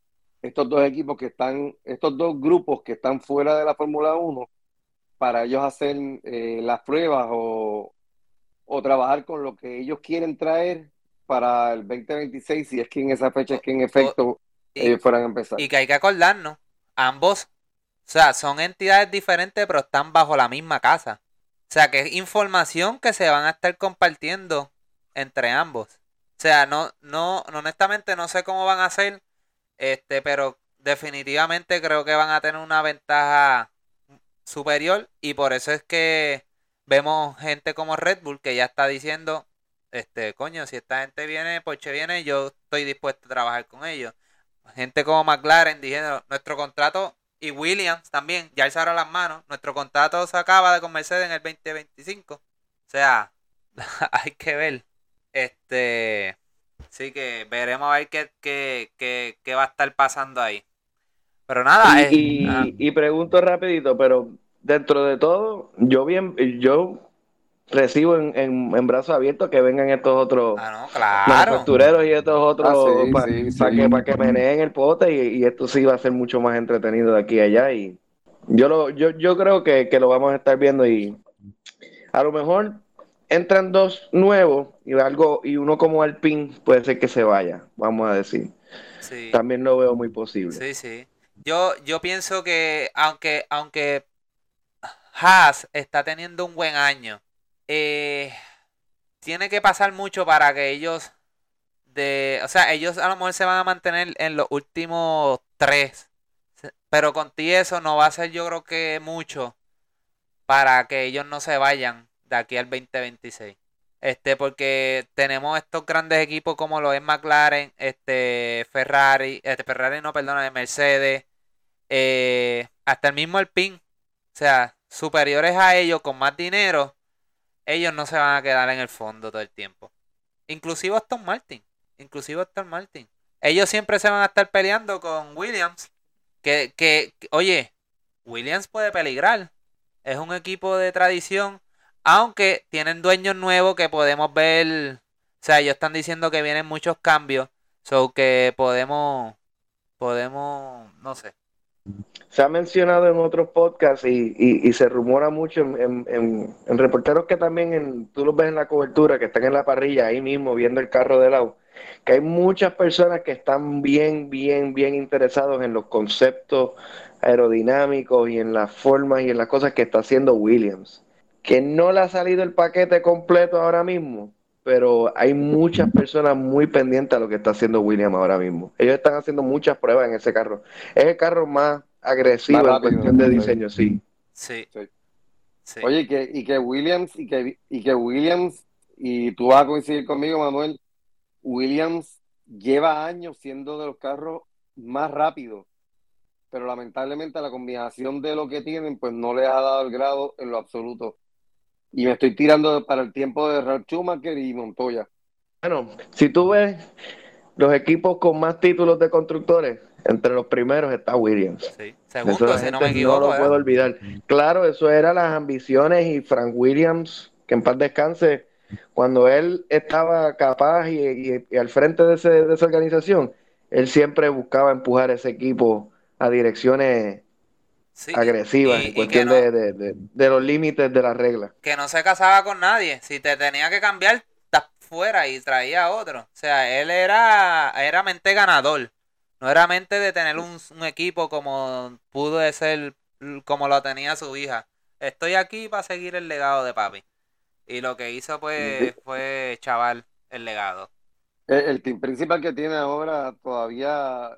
estos dos equipos que están, estos dos grupos que están fuera de la Fórmula 1 para ellos hacer eh, las pruebas o, o trabajar con lo que ellos quieren traer para el 2026, si es que en esa fecha es que en efecto
y,
ellos fueran a empezar.
y que hay que acordarnos, ambos, o sea, son entidades diferentes, pero están bajo la misma casa. O sea, que es información que se van a estar compartiendo entre ambos. O sea, no, no, honestamente no sé cómo van a hacer, este, pero definitivamente creo que van a tener una ventaja superior y por eso es que vemos gente como Red Bull que ya está diciendo, este, coño, si esta gente viene, Porsche viene, yo estoy dispuesto a trabajar con ellos. Gente como McLaren diciendo, nuestro contrato y Williams también, ya alzaron las manos, nuestro contrato se acaba de con Mercedes en el 2025. O sea, hay que ver. Este, sí que veremos a ver qué, qué, qué, qué va a estar pasando ahí. Pero nada,
y, y, ah. y, pregunto rapidito, pero dentro de todo, yo bien, yo recibo en, en, en brazos abiertos que vengan estos otros
ah, no, claro.
manufactureros y estos otros
Ah, sí,
para
sí, sí.
que, pa que meneen el pote y, y esto sí va a ser mucho más entretenido de aquí a allá y yo lo yo, yo creo que, que lo vamos a estar viendo y a lo mejor entran dos nuevos y algo y uno como Alpine puede ser que se vaya, vamos a decir. También lo veo muy posible.
Sí, sí. Yo, yo pienso que aunque, aunque Haas está teniendo un buen año, eh, tiene que pasar mucho para que ellos de, o sea, ellos a lo mejor se van a mantener en los últimos tres, pero con ti eso no va a ser yo creo que mucho para que ellos no se vayan de aquí al 2026. Este, porque tenemos estos grandes equipos como lo es McLaren, este, Ferrari, este, Ferrari no, perdona, Mercedes, eh, hasta el mismo Alpine, o sea, superiores a ellos con más dinero, ellos no se van a quedar en el fondo todo el tiempo. Inclusive Aston Martin, inclusive Aston Martin. Ellos siempre se van a estar peleando con Williams, que, que oye, Williams puede peligrar. Es un equipo de tradición aunque tienen dueños nuevos que podemos ver. O sea, ellos están diciendo que vienen muchos cambios. So que podemos. Podemos. No sé.
Se ha mencionado en otros podcasts y, y, se rumora mucho en, reporteros que también tú los ves en la cobertura, que están en la parrilla ahí mismo viendo el carro de lado, que hay muchas personas que están bien, bien, bien interesados en los conceptos aerodinámicos y en las formas y en las cosas que está haciendo Williams que no le ha salido el paquete completo ahora mismo, pero hay muchas personas muy pendientes a lo que está haciendo William ahora mismo. Ellos están haciendo muchas pruebas en ese carro. Es el carro más agresivo en cuestión de diseño, sí.
Sí.
Oye, y que, y que Williams, y que, y que Williams, y tú vas a coincidir conmigo, Manuel, Williams lleva años siendo de los carros más rápidos, pero lamentablemente la combinación de lo que tienen, pues no les ha dado el grado en lo absoluto. Y me estoy tirando para el tiempo de Ralf Schumacher y Montoya.
Bueno, si tú ves los equipos con más títulos de constructores, entre los primeros está Williams.
Sí, segundo, si no me equivoco.
No lo puedo olvidar. Claro, eso eran las ambiciones y Frank Williams, que en paz descanse, cuando él estaba capaz y, al frente de, de esa organización, él siempre buscaba empujar ese equipo a direcciones agresiva en cuestión de, los límites de la regla.
Que no se casaba con nadie. Si te tenía que cambiar, estás fuera y traía a otro. O sea, él era, era mente ganador. No era mente de tener un, equipo como pudo ser, como lo tenía su hija. Estoy aquí para seguir el legado de papi. Y lo que hizo pues fue chaval el legado.
El, el team principal que tiene ahora todavía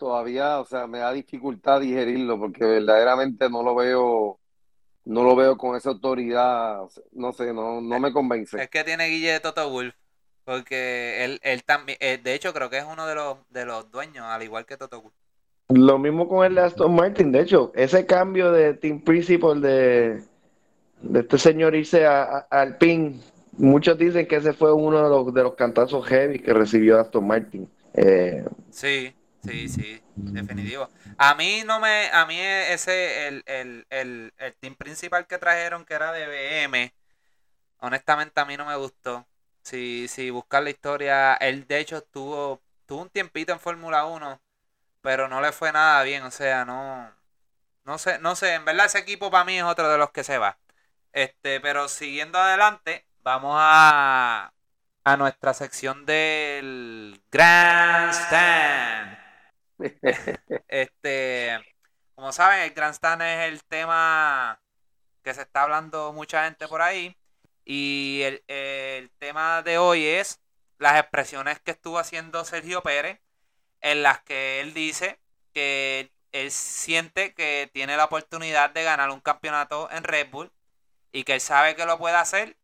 todavía, o sea, me da dificultad digerirlo porque verdaderamente no lo veo, no lo veo con esa autoridad, no sé, no, no me convence.
Es que tiene Guille de Toto Wolf, porque él, él también, eh, de hecho creo que es uno de los, de los dueños, al igual que Toto Wolf.
Lo mismo con el de Aston Martin, de hecho, ese cambio de Team Principal de, de este señor irse al PIN, muchos dicen que ese fue uno de los, de los cantazos heavy que recibió Aston Martin. Eh,
sí, Sí, sí, definitivo. A mí no me, a mí ese, el, el, el, el team principal que trajeron que era de BM, honestamente a mí no me gustó. Si, si buscar la historia, él de hecho tuvo, tuvo un tiempito en Fórmula 1, pero no le fue nada bien, o sea, no, no sé, no sé, en verdad ese equipo para mí es otro de los que se va. Este, pero siguiendo adelante, vamos a, a nuestra sección del Grandstand este, como saben, el Grandstand es el tema que se está hablando mucha gente por ahí. Y el, tema de hoy es las expresiones que estuvo haciendo Sergio Pérez, en las que él dice que él siente que tiene la oportunidad de ganar un campeonato en Red Bull y que él sabe que lo puede hacer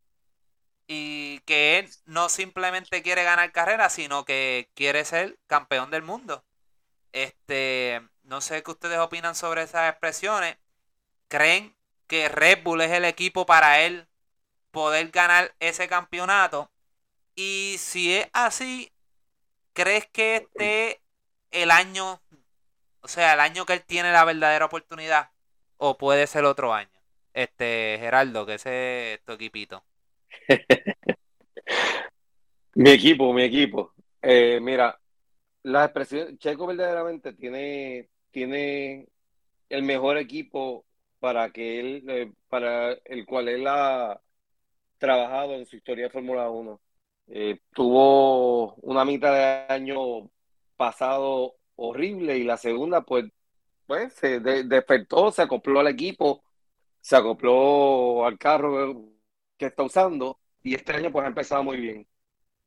y que él no simplemente quiere ganar carrera, sino que quiere ser campeón del mundo. Este, no sé qué ustedes opinan sobre esas expresiones. ¿Creen que Red Bull es el equipo para él poder ganar ese campeonato? Y si es así, ¿crees que este el año, o sea, el año que él tiene la verdadera oportunidad? ¿O puede ser otro año? Este, Geraldo, que ese es tu equipito.
mi equipo, mi equipo. Eh, mira, la expresión, Checo verdaderamente tiene, tiene el mejor equipo para que él, eh, para el cual él ha, trabajado en su historia de Fórmula 1. Eh, tuvo una mitad de año pasado horrible y la segunda, pues, pues se despertó, se acopló al equipo, se acopló al carro que está usando y este año pues ha empezado muy bien.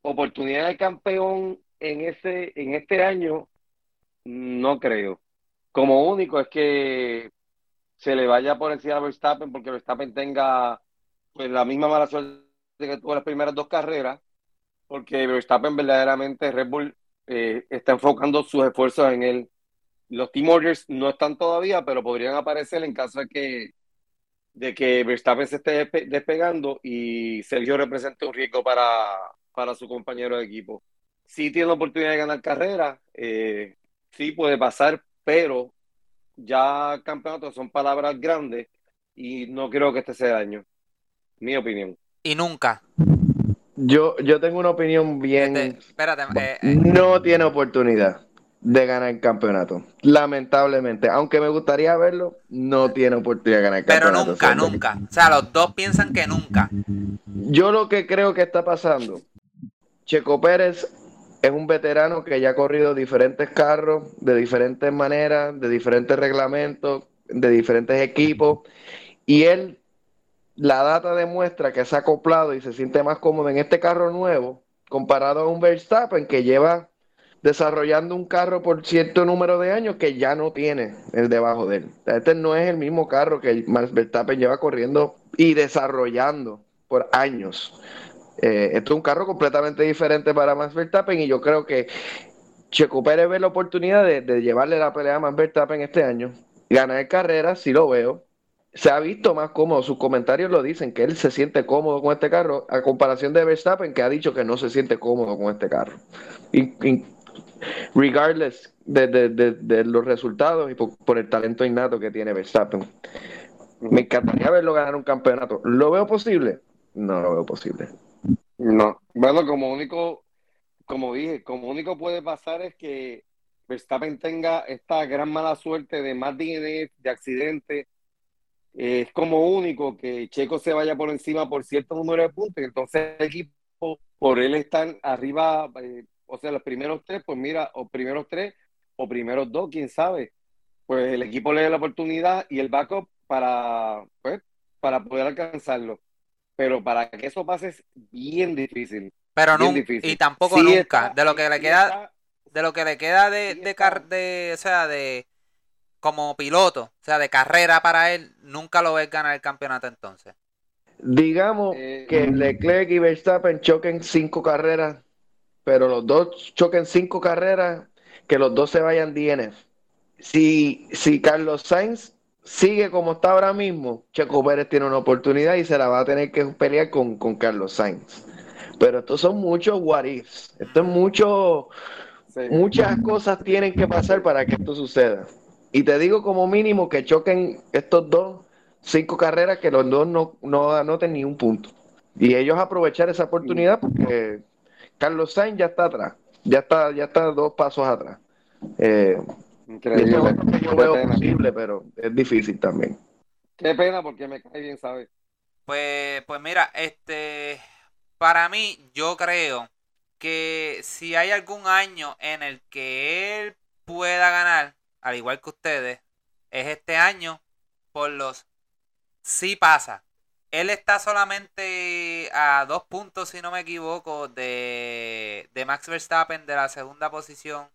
Oportunidad de campeón en ese en este año no creo. Como único es que se le vaya por encima a Verstappen porque Verstappen tenga pues la misma mala suerte que tuvo las primeras dos carreras, porque Verstappen verdaderamente Red Bull eh, está enfocando sus esfuerzos en él. Los team orders no están todavía, pero podrían aparecer en caso de que de que Verstappen se esté despegando y Sergio represente un riesgo para, para su compañero de equipo. Sí tiene la oportunidad de ganar carrera, eh, sí puede pasar, pero ya campeonatos son palabras grandes y no creo que este sea el año. Mi opinión.
Y nunca.
Yo, yo tengo una opinión bien.
espérate, eh, eh.
No tiene oportunidad de ganar el campeonato. Lamentablemente. Aunque me gustaría verlo, no tiene oportunidad de ganar el
campeonato. Pero nunca, nunca. O sea, los dos piensan que nunca.
Yo lo que creo que está pasando. Checo Pérez es un veterano que ya ha corrido diferentes carros de diferentes maneras, de diferentes reglamentos, de diferentes equipos. Y él, la data demuestra que se ha acoplado y se siente más cómodo en este carro nuevo comparado a un Verstappen que lleva desarrollando un carro por cierto número de años que ya no tiene el debajo de él. Este no es el mismo carro que Max Verstappen lleva corriendo y desarrollando por años. Eh, esto es un carro completamente diferente para Max Verstappen y yo creo que Checo Pérez ve la oportunidad de, llevarle la pelea a Max Verstappen este año. Ganar carrera, si lo veo. Se ha visto más cómodo, sus comentarios lo dicen, que él se siente cómodo con este carro, a comparación de Verstappen, que ha dicho que no se siente cómodo con este carro regardless de, los resultados y por, el talento innato que tiene Verstappen. Me encantaría verlo ganar un campeonato. ¿Lo veo posible? No lo veo posible.
No. Bueno, como único, como dije, como único puede pasar es que Verstappen tenga esta gran mala suerte de más DNA, de accidente. es como único que Checo se vaya por encima por cierto número de puntos. Entonces el equipo, por él estar arriba eh, o sea, los primeros tres, pues mira, o primeros tres o primeros dos, quién sabe. Pues el equipo le da la oportunidad y el backup para, pues, para poder alcanzarlo. Pero para que eso pase es bien difícil.
Pero no, y tampoco nunca. de lo que le queda, de lo que le queda de, de, de, o sea, de como piloto, o sea, de carrera para él, nunca lo ves ganar el campeonato entonces.
Digamos eh, que Leclerc y Verstappen choquen cinco carreras pero los dos choquen cinco carreras, que los dos se vayan DNF. Si, si Carlos Sainz sigue como está ahora mismo, Checo Pérez tiene una oportunidad y se la va a tener que pelear con, Carlos Sainz. Pero estos son muchos what ifs. Esto es mucho, muchas cosas tienen que pasar para que esto suceda. Y te digo como mínimo que choquen estos dos, cinco carreras, que los dos no, no anoten ni un punto. Y ellos aprovechar esa oportunidad porque Carlos Sainz ya está atrás, ya está, ya está dos pasos atrás. Eh, Increíble. yo veo posible, pero es difícil también.
Qué pena porque me cae bien, ¿sabes?
Pues, pues mira, este, para mí, yo creo que si hay algún año en el que él pueda ganar, al igual que ustedes, es este año por los sí pasa. Él está solamente a dos puntos, si no me equivoco, de, Max Verstappen de la segunda posición.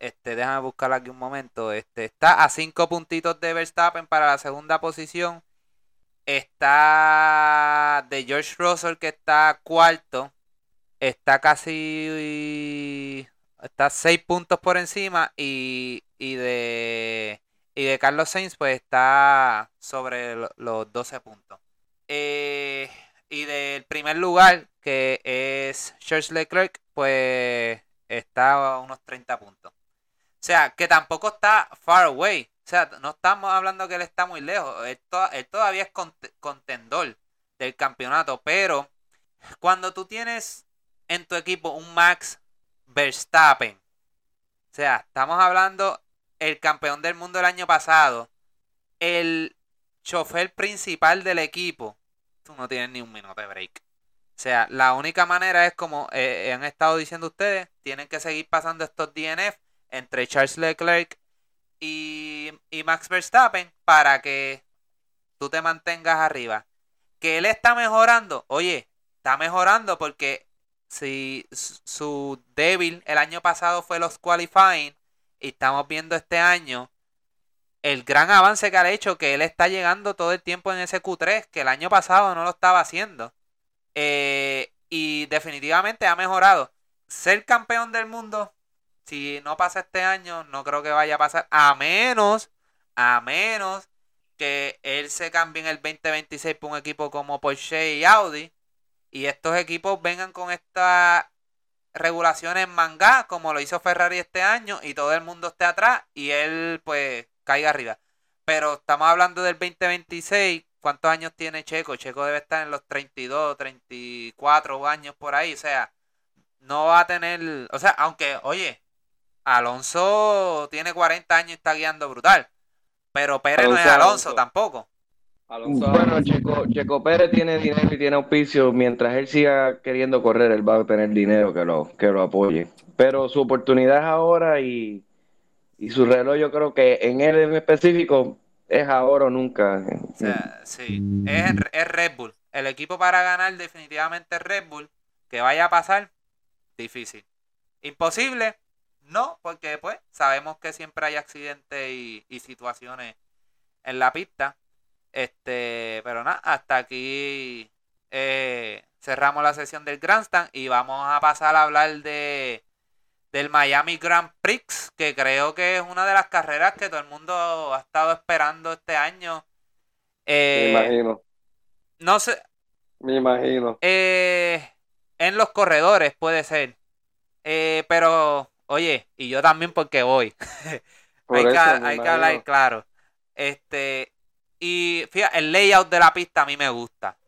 Este, déjame buscar aquí un momento. Este, está a cinco puntitos de Verstappen para la segunda posición. Está de George Russell que está cuarto. Está casi. Está seis puntos por encima. Y, y de. Y de Carlos Sainz, pues está sobre los 12 puntos. Eh, y del primer lugar, que es George Leclerc, pues está a unos 30 puntos. Sea, que tampoco está far away. O sea, no estamos hablando que él está muy lejos. Él, todavía es contendor del campeonato. Pero cuando tú tienes en tu equipo un Max Verstappen. O sea, estamos hablando el campeón del mundo el año pasado. El chofer principal del equipo tú no tienes ni un minuto de break. O sea, la única manera es como eh, han estado diciendo ustedes, tienen que seguir pasando estos DNF entre Charles Leclerc y, Max Verstappen para que tú te mantengas arriba. Que él está mejorando, oye, está mejorando porque si su débil el año pasado fue los qualifying y estamos viendo este año el gran avance que ha hecho, que él está llegando todo el tiempo en ese Q3, que el año pasado no lo estaba haciendo. Eh, y definitivamente ha mejorado. Ser campeón del mundo, si no pasa este año, no creo que vaya a pasar, a menos, a menos que él se cambie en el 2026 por un equipo como Porsche y Audi, y estos equipos vengan con estas regulaciones manga, como lo hizo Ferrari este año, y todo el mundo esté atrás, y él pues caiga arriba. Pero estamos hablando del 2026. ¿Cuántos años tiene Checo? Checo debe estar en los 32, 34 años por ahí. O sea, no va a tener. O sea, aunque, oye, Alonso tiene 40 años y está guiando brutal. Pero Pérez no es Alonso, tampoco.
bueno, Checo, Checo Pérez tiene dinero y tiene auspicio. Mientras él siga queriendo correr, él va a tener dinero que lo, que lo apoye. Pero su oportunidad es ahora y y su reloj yo creo que en él en específico es ahora o nunca.
O sea, sí, es, es Red Bull. El equipo para ganar definitivamente es Red Bull. Que vaya a pasar, difícil. Imposible, no, porque pues sabemos que siempre hay accidentes y, y situaciones en la pista. Este, pero nada, hasta aquí eh, cerramos la sesión del Grandstand y vamos a pasar a hablar de del Miami Grand Prix, que creo que es una de las carreras que todo el mundo ha estado esperando este año.
Me eh, imagino.
No sé.
Me imagino.
Eh, en los corredores puede ser. Eh, pero, oye, y yo también porque voy. hay, que, hay que hablar claro. Este, y fíjate, el layout de la pista a mí me gusta.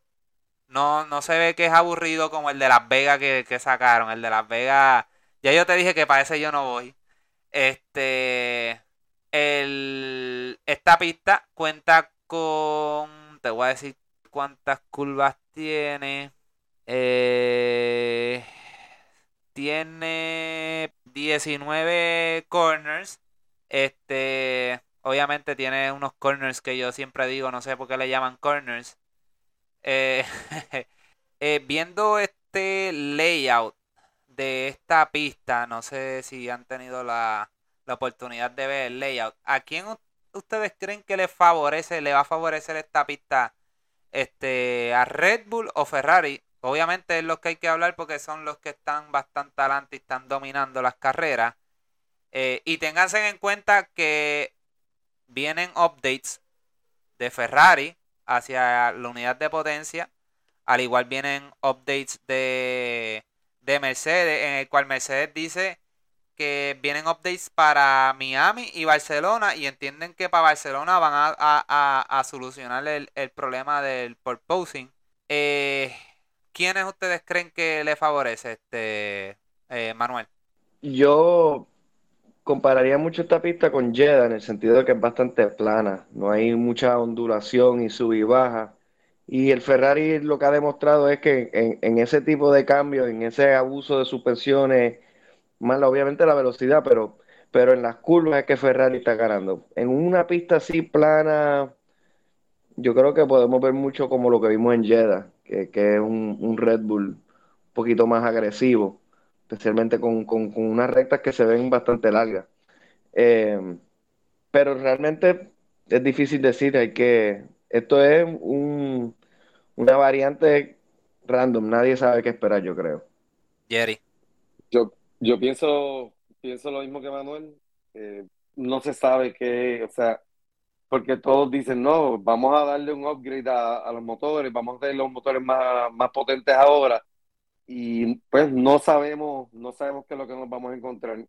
No, no se ve que es aburrido como el de Las Vegas que, que sacaron. El de Las Vegas ya yo te dije que para ese yo no voy. Este. El, esta pista cuenta con. Te voy a decir cuántas curvas tiene. Eh, tiene 19 corners. Este. Obviamente tiene unos corners que yo siempre digo, no sé por qué le llaman corners. Eh, eh, viendo este layout de esta pista, no sé si han tenido la, oportunidad de ver el layout. ¿A quién ustedes creen que le favorece, le va a favorecer esta pista? Este, a Red Bull o Ferrari. Obviamente es lo que hay que hablar porque son los que están bastante adelante y están dominando las carreras. Eh, y ténganse en cuenta que vienen updates de Ferrari hacia la unidad de potencia. Al igual vienen updates de de Mercedes, en el cual Mercedes dice que vienen updates para Miami y Barcelona y entienden que para Barcelona van a, solucionar el, problema del porposing. Eh, ¿Quiénes ustedes creen que le favorece, este eh, Manuel?
Yo compararía mucho esta pista con Jeddah en el sentido de que es bastante plana, no hay mucha ondulación y sub y baja. Y el Ferrari lo que ha demostrado es que en, ese tipo de cambios, en ese abuso de suspensiones, más obviamente la velocidad, pero, pero en las curvas es que Ferrari está ganando. En una pista así plana, yo creo que podemos ver mucho como lo que vimos en Jeddah, que, es un, Red Bull un poquito más agresivo, especialmente con, unas rectas que se ven bastante largas. Eh, pero realmente es difícil decir, hay que, esto es un, una variante random, nadie sabe qué esperar, yo creo.
Jerry.
Yo, yo pienso, pienso lo mismo que Manuel. Eh, no se sabe qué, o sea, porque todos dicen, no, vamos a darle un upgrade a, los motores, vamos a tener los motores más, más potentes ahora. Y pues no sabemos, no sabemos qué es lo que nos vamos a encontrar.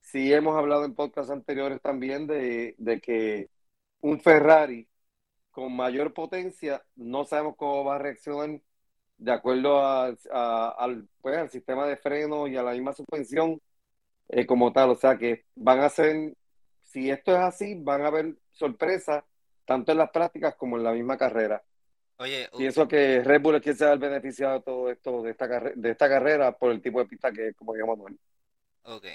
Sí hemos hablado en podcasts anteriores también de, de que un Ferrari con mayor potencia, no sabemos cómo va a reaccionar de acuerdo al, pues, al sistema de freno y a la misma suspensión eh, como tal. O sea que van a ser, si esto es así, van a haber sorpresas tanto en las prácticas como en la misma carrera.
Oye,
pienso que Red Bull es quien se ha beneficiado de todo esto, de esta, de esta carrera, por el tipo de pista que es, como digamos Manuel.
Ok.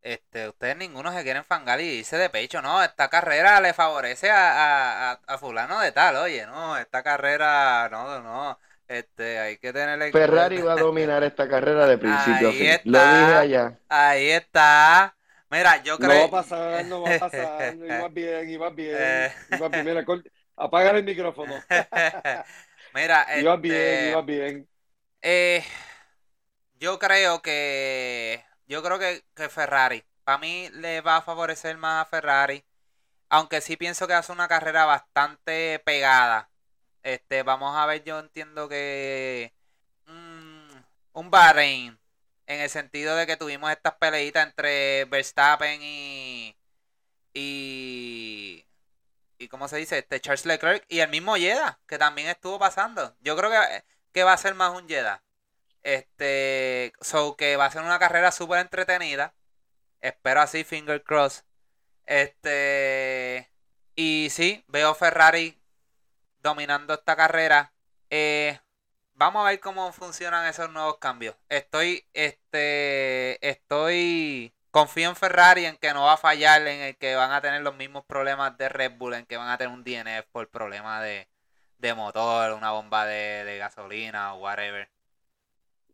Este, ustedes ninguno se quieren fangar y dice de pecho, no, esta carrera le favorece a, a, a fulano de tal, oye, no, esta carrera, no, no, este, hay que tener
Ferrari va a dominar esta carrera de principio
Ahí
a fin. Lo dije allá.
Ahí está. Mira, yo
No va
creo.
a pasar, no va a pasar, ibas bien, ibas bien,
Eh.
ibas bien, mira, cort- apaga el micrófono,
Mira,
ibas bien,
este,
ibas bien.
eh, yo creo que yo creo que, que Ferrari, para mí le va a favorecer más a Ferrari, aunque sí pienso que hace una carrera bastante pegada. Este, vamos a ver, yo entiendo que mm, un Bahrein, en el sentido de que tuvimos estas peleitas entre Verstappen y y y cómo se dice, este Charles Leclerc y el mismo Jeddah, que también estuvo pasando. Yo creo que, que va a ser más un Jeddah. Este, so que va a ser una carrera súper entretenida. Espero así, finger cross. Este, y sí, veo Ferrari dominando esta carrera. Eh, vamos a ver cómo funcionan esos nuevos cambios. Estoy, este, estoy, confío en Ferrari en que no va a fallar, en el que van a tener los mismos problemas de Red Bull, en que van a tener un DNF por problema de, de motor, una bomba de, de gasolina o whatever.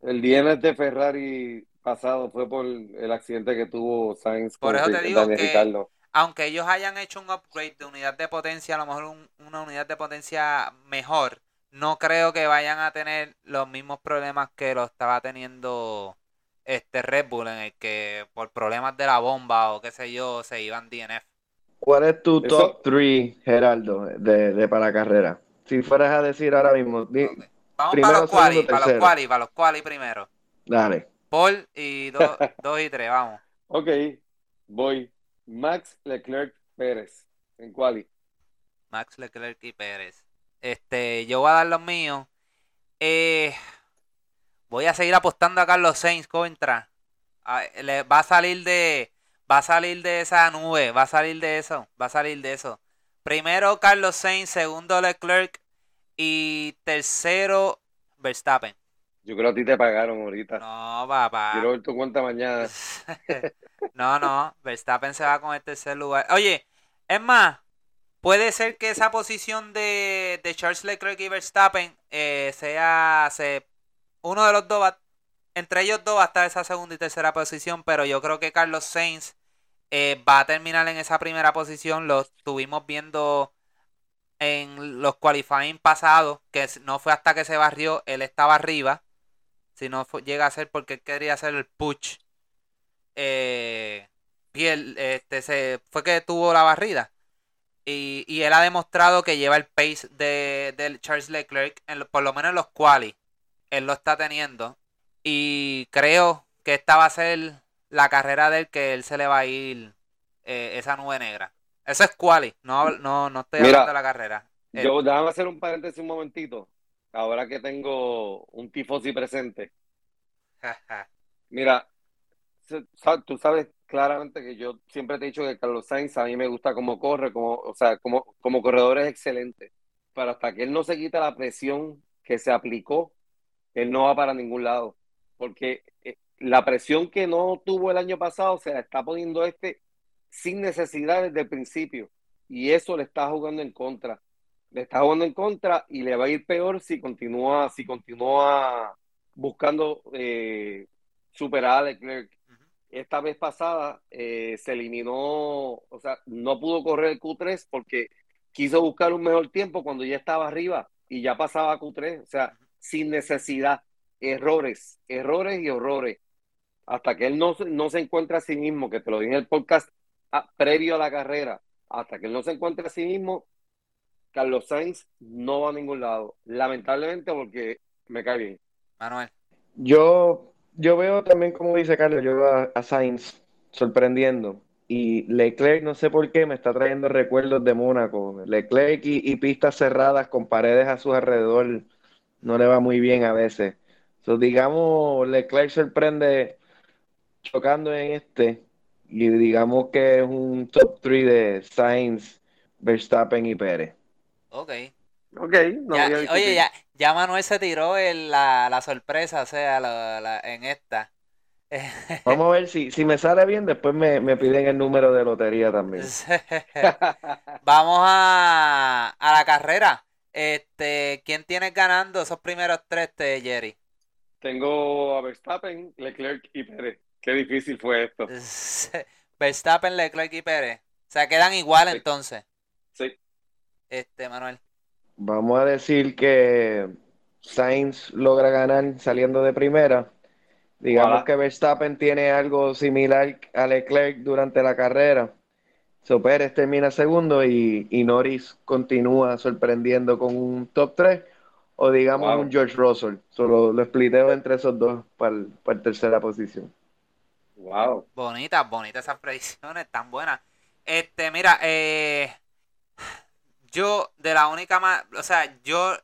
El DNF de Ferrari pasado fue por el accidente que tuvo Sainz
Por
con
eso te digo
Daniel
que-. Aunque ellos hayan hecho un upgrade de unidad de potencia, a lo mejor un- una unidad de potencia mejor, no creo que vayan a tener los mismos problemas que lo estaba teniendo este Red Bull, en el que por problemas de la bomba o qué sé yo, se iban DNF.
¿Cuál es tu
Eso-
top 3, Geraldo, de, de para la carrera? Si fueras a decir ahora mismo.
Vamos
Primero,
para los quali, para los quali, para los quali primero.
dale.
Paul y dos, dos y tres, vamos.
Ok, voy. Max Leclerc Pérez en quali.
Max Leclerc y Pérez. Este, yo voy a dar los míos. Eh, voy a seguir apostando a Carlos Sainz contra. Ah, le- va a salir de. Va a salir de esa nube. Va a salir de eso. Va a salir de eso. Primero Carlos Sainz, segundo Leclerc. Y tercero Verstappen.
Yo creo que a ti te pagaron ahorita.
No, papá.
Quiero ver tu cuenta mañana.
No, no, Verstappen se va con el tercer lugar. Oye, es más, puede ser que esa posición de, de Charles Leclerc y Verstappen eh, sea se, uno de los dos, va- entre ellos dos va a estar esa segunda y tercera posición, pero yo creo que Carlos Sainz eh, va a terminar en esa primera posición. Lo estuvimos viendo en los qualifying pasados, que no fue hasta que se barrió, él estaba arriba. Si no fue- llega a ser porque él quería hacer el push eh, y él, este, se, fue que tuvo la barrida. Y, y él ha demostrado que lleva el pace de, de Charles Leclerc, en por lo menos en los quali. Él lo está teniendo. Y creo que esta va a ser la carrera del que él se le va a ir eh, esa nube negra. Eso es quali, no, no, no estoy
Mira,
hablando de la carrera. Eh,
Yo, déjame hacer un paréntesis un momentito. Ahora que tengo un tifosi presente. Mira, tú sabes claramente que yo siempre te he dicho que Carlos Sainz a mí me gusta cómo corre, como, o sea, como, como corredor es excelente. Pero hasta que él no se quita la presión que se aplicó, él no va para ningún lado. Porque eh, la presión que no tuvo el año pasado se la está poniendo este sin necesidad desde el principio. Y eso le está jugando en contra. Le está jugando en contra y le va a ir peor si continúa, si continúa buscando eh, superar a Leclerc. Esta vez pasada eh, se eliminó, o sea, no pudo correr el Q3 porque quiso buscar un mejor tiempo cuando ya estaba arriba y ya pasaba Q3, o sea, sin necesidad, errores, errores y horrores. Hasta que él no, se- no se encuentra a sí mismo, que te lo dije en el podcast ah, previo a la carrera, hasta que él no se encuentre a sí mismo, Carlos Sainz no va a ningún lado. Lamentablemente porque me cae bien.
Manuel.
Yo, yo veo también, como dice Carlos, yo veo a, Sainz sorprendiendo. Y Leclerc, no sé por qué, me está trayendo recuerdos de Mónaco. Leclerc y, y pistas cerradas con paredes a su alrededor no le va muy bien a veces. So, digamos, Leclerc sorprende chocando en este. Y digamos que es un top 3 de Sainz, Verstappen y Pérez.
Ok.
Ok, no
Ya-
voy a
oye, ya, ya Manuel se tiró el- la, la sorpresa, o sea, la- la- en esta.
Vamos a ver si, si me sale bien, después me, me piden el número de lotería también.
Vamos a, a la carrera. Este, ¿quién tiene ganando esos primeros tres, este, Jerry?
Tengo a Verstappen, Leclerc y Pérez. Qué difícil fue esto.
Verstappen, Leclerc y Pérez. O sea, quedan igual
Sí.
entonces.
Sí.
Este, Manuel.
Vamos a decir que Sainz logra ganar saliendo de primera. Digamos
Ojalá.
que Verstappen tiene algo similar a Leclerc durante la carrera. So Pérez termina segundo y, y Norris continúa sorprendiendo con un top 3 o digamos
Wow.
un George Russell. Solo lo spliteo entre esos dos para para tercera posición.
Wow.
Bonitas, bonitas esas predicciones, tan buenas. Este, mira, eh, yo de la única más, o sea, yo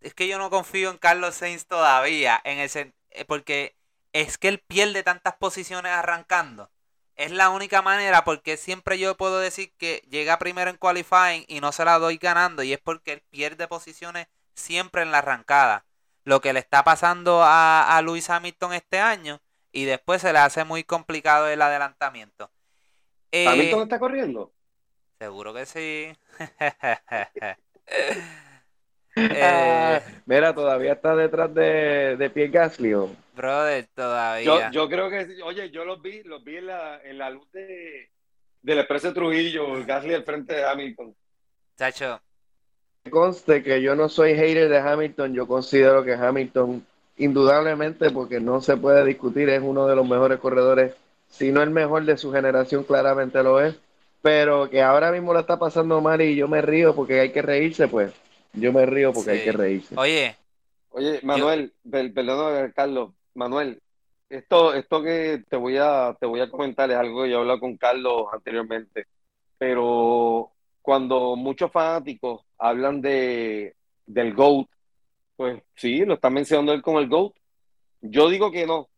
es que yo no confío en Carlos Sainz todavía, en el eh, porque es que él pierde tantas posiciones arrancando. Es la única manera porque siempre yo puedo decir que llega primero en qualifying y no se la doy ganando y es porque él pierde posiciones siempre en la arrancada. Lo que le está pasando a, a Lewis Hamilton este año y después se le hace muy complicado el adelantamiento. Eh,
¿Hamilton está corriendo?
Seguro que sí.
Ah,
Eh,
mira, todavía está detrás de, de Pierre Gasly. ¿o?
brother,
Yo,
todavía.
yo creo que, sí. oye, yo los vi, los vi en la, en la luz de, del Expreso de Trujillo, Gasly al frente de Hamilton.
Chacho,
Conste que yo no soy hater de Hamilton, yo considero que Hamilton, indudablemente, porque no se puede discutir, es uno de los mejores corredores, si no el mejor de su generación, claramente lo es, pero que ahora mismo lo está pasando mal y yo me río porque hay que reírse, pues yo me río porque hay que reírse.
oye,
Oye, Manuel, per- perdón, Carlos, Manuel, esto, esto que te voy a, te voy a comentar es algo que yo he hablado con Carlos anteriormente, pero cuando muchos fanáticos hablan de, del GOAT, pues sí, lo están mencionando él como el GOAT. Yo digo que no,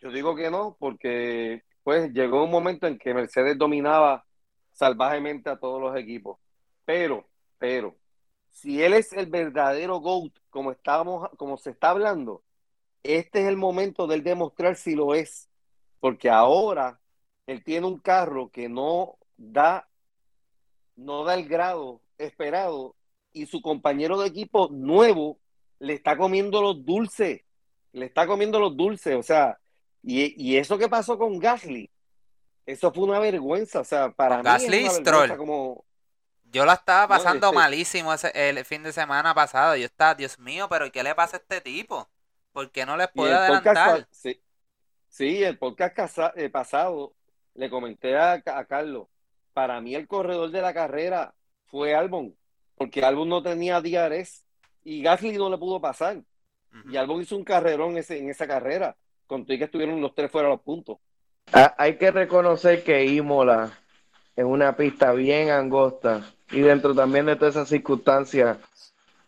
yo digo que no, porque pues llegó un momento en que Mercedes dominaba salvajemente a todos los equipos, pero, pero, si él es el verdadero GOAT, como estábamos, como se está hablando, este es el momento de demostrar si lo es. Porque ahora él tiene un carro que no da, no da el grado esperado, y su compañero de equipo nuevo le está comiendo los dulces. Le está comiendo los dulces. O sea, y, y eso que pasó con Gasly, eso fue una vergüenza. O sea, para
Con
mí es
Gasly
una vergüenza como.
yo la estaba
No,
pasando
este-
malísimo ese, el fin de semana pasado. Yo estaba, Dios mío, pero ¿qué le pasa a este tipo? ¿Por qué no les puede
podcast,
adelantar?
sí, sí, el podcast casa- eh, pasado le comenté a, a Carlos, para mí el corredor de la carrera fue Albon, porque Albon no tenía DRS y Gasly no le pudo pasar. Y Albon hizo un carrerón ese, en esa carrera, con todo y que estuvieron los tres fuera de los puntos.
Ah, hay que reconocer que Imola es una pista bien angosta y dentro también de todas esas circunstancias,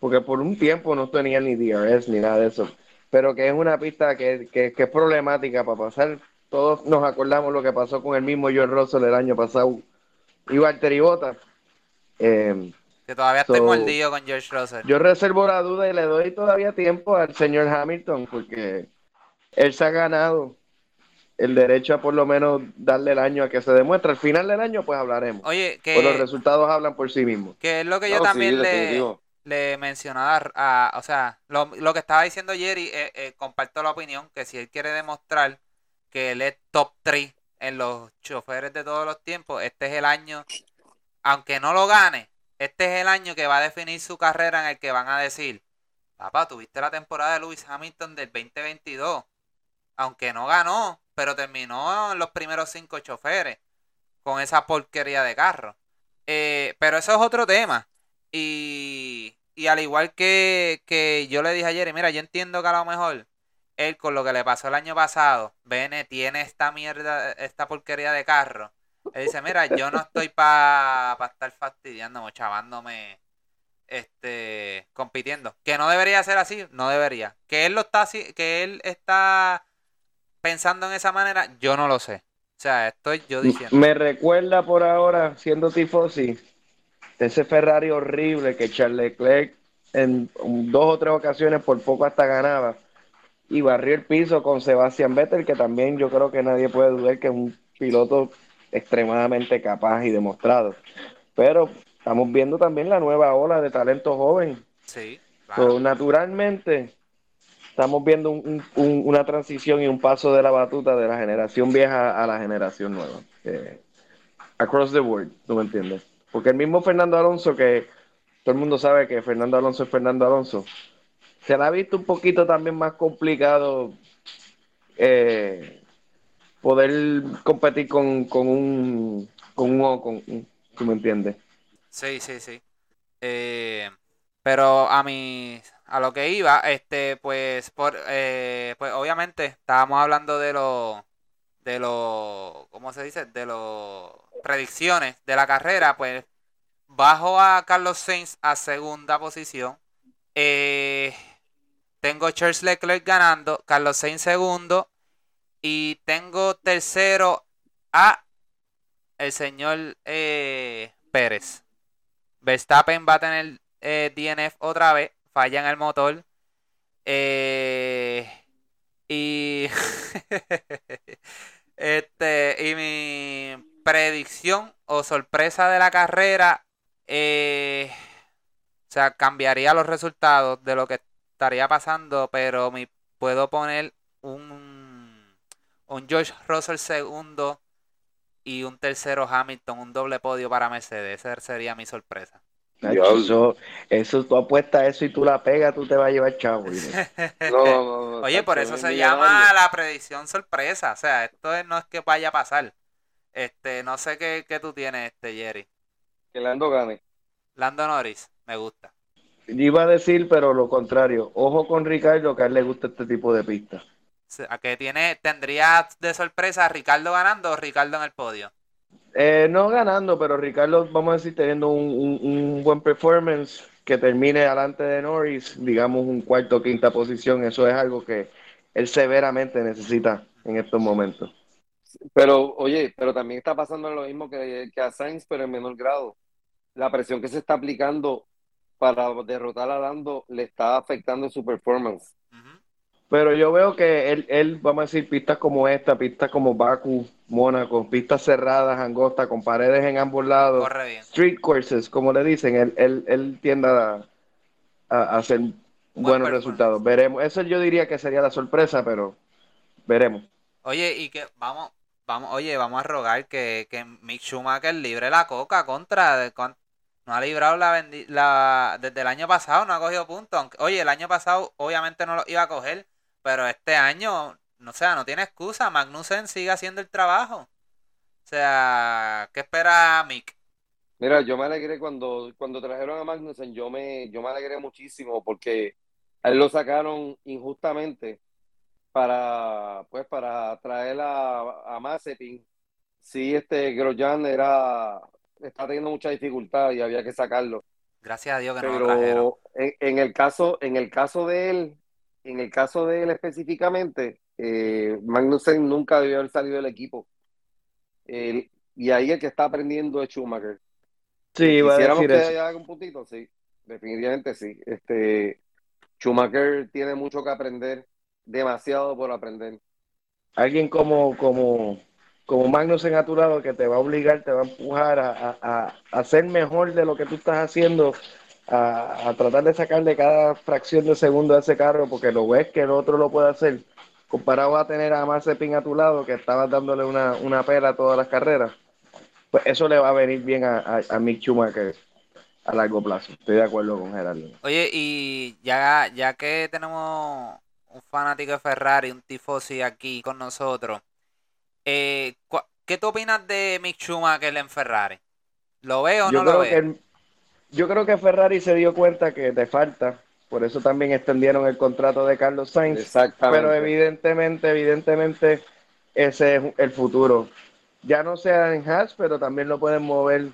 porque por un tiempo no tenía ni DRS ni nada de eso, pero que es una pista que, que- que es problemática para pasar. Todos nos acordamos lo que pasó con el mismo George Russell el año pasado y Valtteri Bottas. Eh,
Que todavía estoy mordido con George Russell.
yo reservo la duda y le doy todavía tiempo al señor Hamilton porque él se ha ganado el derecho a por lo menos darle el año a que se demuestre. Al final del año pues hablaremos.
Oye,
Pues los
que,
resultados hablan por sí mismos.
que es lo que yo
No, sí,
también le, le mencionaba a, o sea, lo, lo que estaba diciendo Jerry, eh, eh, comparto la opinión que si él quiere demostrar que él es top 3 en los choferes de todos los tiempos, este es el año, aunque no lo gane, este es el año que va a definir su carrera en el que van a decir, papá, tuviste la temporada de Lewis Hamilton del 2022, aunque no ganó, pero terminó en los primeros cinco choferes con esa porquería de carro. Eh, pero eso es otro tema. Y, y al igual que, que yo le dije ayer, mira, yo entiendo que a lo mejor él con lo que le pasó el año pasado, Bene tiene esta mierda, esta porquería de carro. Él dice, mira, yo no estoy para estar fastidiándome, chavándome, este, compitiendo. Que no debería ser así, no debería. Que él lo está que él está pensando en esa manera, yo no lo sé. O sea, estoy yo diciendo.
Me recuerda por ahora, siendo tifosi, ese Ferrari horrible que Charles Leclerc en dos o tres ocasiones por poco hasta ganaba y barrió el piso con Sebastian Vettel, que también yo creo que nadie puede dudar que es un piloto extremadamente capaz y demostrado. Pero estamos viendo también la nueva ola de talento joven.
Sí.
naturalmente, estamos viendo una transición y un paso de la batuta de la generación vieja a la generación nueva. Across the world, ¿tú me entiendes? Porque el mismo Fernando Alonso, que todo el mundo sabe que Fernando Alonso es Fernando Alonso, se la ha visto un poquito también más complicado eh, poder competir con, con un con un ¿tú me entiendes?
Sí, sí, sí. Eh, pero a mí, a lo que iba, este, pues, por, eh, pues obviamente estábamos hablando de los, de los, ¿cómo se dice? De los predicciones de la carrera, pues, bajo a Carlos Sainz a segunda posición. Eh, tengo Charles Leclerc ganando, Carlos Sainz segundo. Y tengo tercero a el señor eh, Pérez. Verstappen va a tener eh, DNF otra vez. Falla en el motor. Eh, y. este. Y mi predicción o sorpresa de la carrera. o sea, cambiaría los resultados de lo que estaría pasando, pero me puedo poner un, un George Russell segundo y un tercero Hamilton, un doble podio para Mercedes. Esa sería mi sorpresa.
Eso, eso, tú apuestas eso y tú la pegas, tú te vas a llevar chavo.
Oye, por eso se llama la predicción sorpresa. O sea, esto no es que vaya a pasar. Este, no sé qué, qué tú tienes, este Jerry.
Que Lando gane.
Lando Norris, me gusta.
Iba a decir, pero lo contrario. Ojo con Ricardo, que a él le gusta este tipo de pistas.
¿A qué tiene, tendría de sorpresa a Ricardo ganando o Ricardo en el podio?
Eh, no ganando, pero Ricardo, vamos a decir, teniendo un, buen performance que termine delante de Norris, digamos un cuarto o quinta posición, eso es algo que él severamente necesita en estos momentos.
Pero, oye, pero también está pasando lo mismo que, que a Sainz, pero en menor grado. La presión que se está aplicando para derrotar a Lando le está afectando su performance.
Pero yo veo que él, él, vamos a decir, pistas como esta, pistas como Baku, Mónaco, pistas cerradas, angostas, con paredes en ambos lados, street courses, como le dicen, él, él, él tiende a, hacer buenos resultados. Veremos, eso yo diría que sería la sorpresa, pero veremos.
Oye, y que vamos, vamos, oye, vamos a rogar que, que Mick Schumacher libre la coca contra de, no ha librado la, la desde el año pasado, no ha cogido puntos. Oye, el año pasado obviamente no lo iba a coger, pero este año, no sea, no tiene excusa. Magnussen sigue haciendo el trabajo. O sea, ¿qué espera Mick?
Mira, yo me alegré cuando, cuando trajeron a Magnussen, yo me, yo me alegré muchísimo porque a él lo sacaron injustamente para, pues, para traer a, a Mazepin. Sí, este Grosjean era está teniendo mucha dificultad y había que sacarlo.
Gracias a Dios que
no
lo trajeron.
En, en, el caso, en el caso de él, en el caso de él específicamente, eh, Magnussen nunca debió haber salido del equipo. y ahí el que está aprendiendo es Schumacher.
Sí,
va a decir que eso. un puntito, sí, definitivamente sí. Este, Schumacher tiene mucho que aprender, demasiado por aprender.
Alguien como, como como Magnus en a tu lado que te va a obligar, te va a empujar a, a, ser mejor de lo que tú estás haciendo, a, tratar de sacarle cada fracción de segundo a ese carro, porque lo ves que el otro lo puede hacer, comparado a tener a Mazepin a tu lado, que estabas dándole una, una pela a todas las carreras, pues eso le va a venir bien a, a, Mick Schumacher a largo plazo. Estoy de acuerdo con Gerardo.
Oye, y ya, ya que tenemos un fanático de Ferrari, un tifosi aquí con nosotros, eh, ¿Qué tú opinas de Mick Schumacher en Ferrari? ¿Lo veo o no lo veo?
Yo creo que Ferrari se dio cuenta que te falta, por eso también extendieron el contrato de Carlos Sainz.
Exactamente.
Pero evidentemente, evidentemente, ese es el futuro. Ya no sea en Haas, pero también lo pueden mover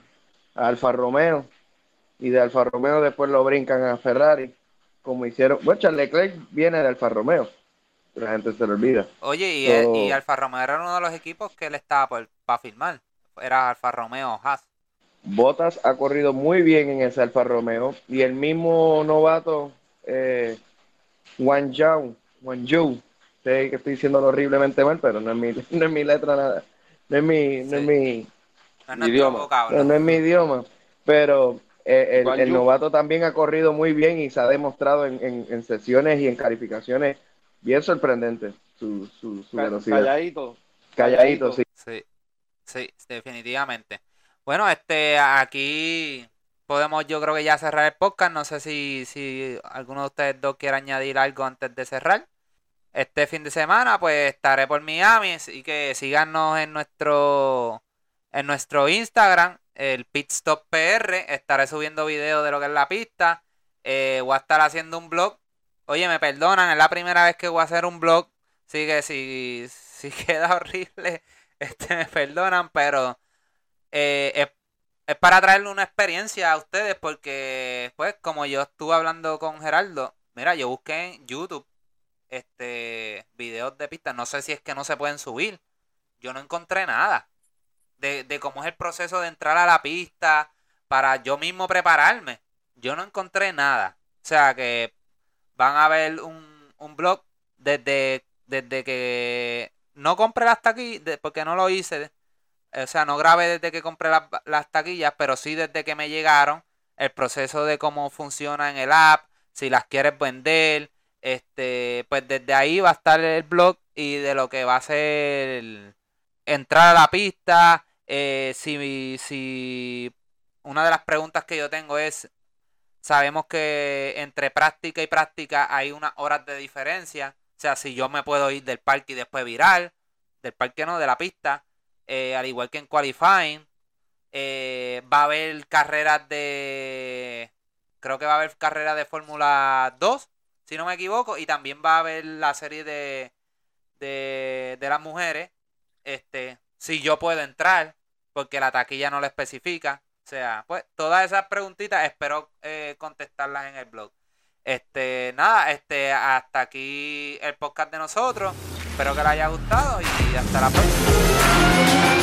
a Alfa Romeo. Y de Alfa Romeo después lo brincan a Ferrari, como hicieron. Bueno, Charles Leclerc viene de Alfa Romeo la gente se lo olvida.
Oye, y, Alfa Romeo era uno de los equipos que él estaba para firmar. Era Alfa Romeo Haas.
Botas ha corrido muy bien en ese Alfa Romeo y el mismo novato eh, Wan Zhao, Wan Zhou, sé que estoy diciendo horriblemente mal, pero no es mi, no es mi letra nada, no es mi, no es mi idioma, no, es mi idioma, pero eh, el, novato también ha corrido muy bien y se ha demostrado en, en, sesiones y en calificaciones bien sorprendentes su, su, su velocidad.
Calladito.
Calladito, sí.
Sí, sí, definitivamente. Bueno, este, aquí podemos yo creo que ya cerrar el podcast. No sé si, si alguno de ustedes dos quiere añadir algo antes de cerrar. Este fin de semana pues estaré por Miami y que síganos en nuestro en nuestro Instagram, el Pitstop PR. Estaré subiendo videos de lo que es la pista. Eh, voy a estar haciendo un blog. Oye, me perdonan, es la primera vez que voy a hacer un blog. Así que si, si queda horrible, este, me perdonan, pero eh, es, es, para traerle una experiencia a ustedes porque, pues, como yo estuve hablando con Geraldo, mira, yo busqué en YouTube este videos de pistas, no sé si es que no se pueden subir, yo no encontré nada de, de cómo es el proceso de entrar a la pista para yo mismo prepararme, yo no encontré nada, o sea que van a ver un, un blog desde, desde que no compré hasta aquí, porque no lo hice, o sea, no grabé desde que compré las taquillas, pero sí desde que me llegaron, el proceso de cómo funciona en el app, si las quieres vender, este, pues desde ahí va a estar el blog y de lo que va a ser entrar a la pista, eh, si, si una de las preguntas que yo tengo es, sabemos que entre práctica y práctica hay unas horas de diferencia, o sea, si yo me puedo ir del parque y después virar, del parque no, de la pista, eh, al igual que en qualifying. Eh, va a haber carreras de. Creo que va a haber carreras de Fórmula 2, si no me equivoco. Y también va a haber la serie de, de, las mujeres. Este, si yo puedo entrar, porque la taquilla no lo especifica. O sea, pues todas esas preguntitas espero eh, contestarlas en el blog. Este, nada, este, hasta aquí el podcast de nosotros. Espero que les haya gustado y hasta la próxima.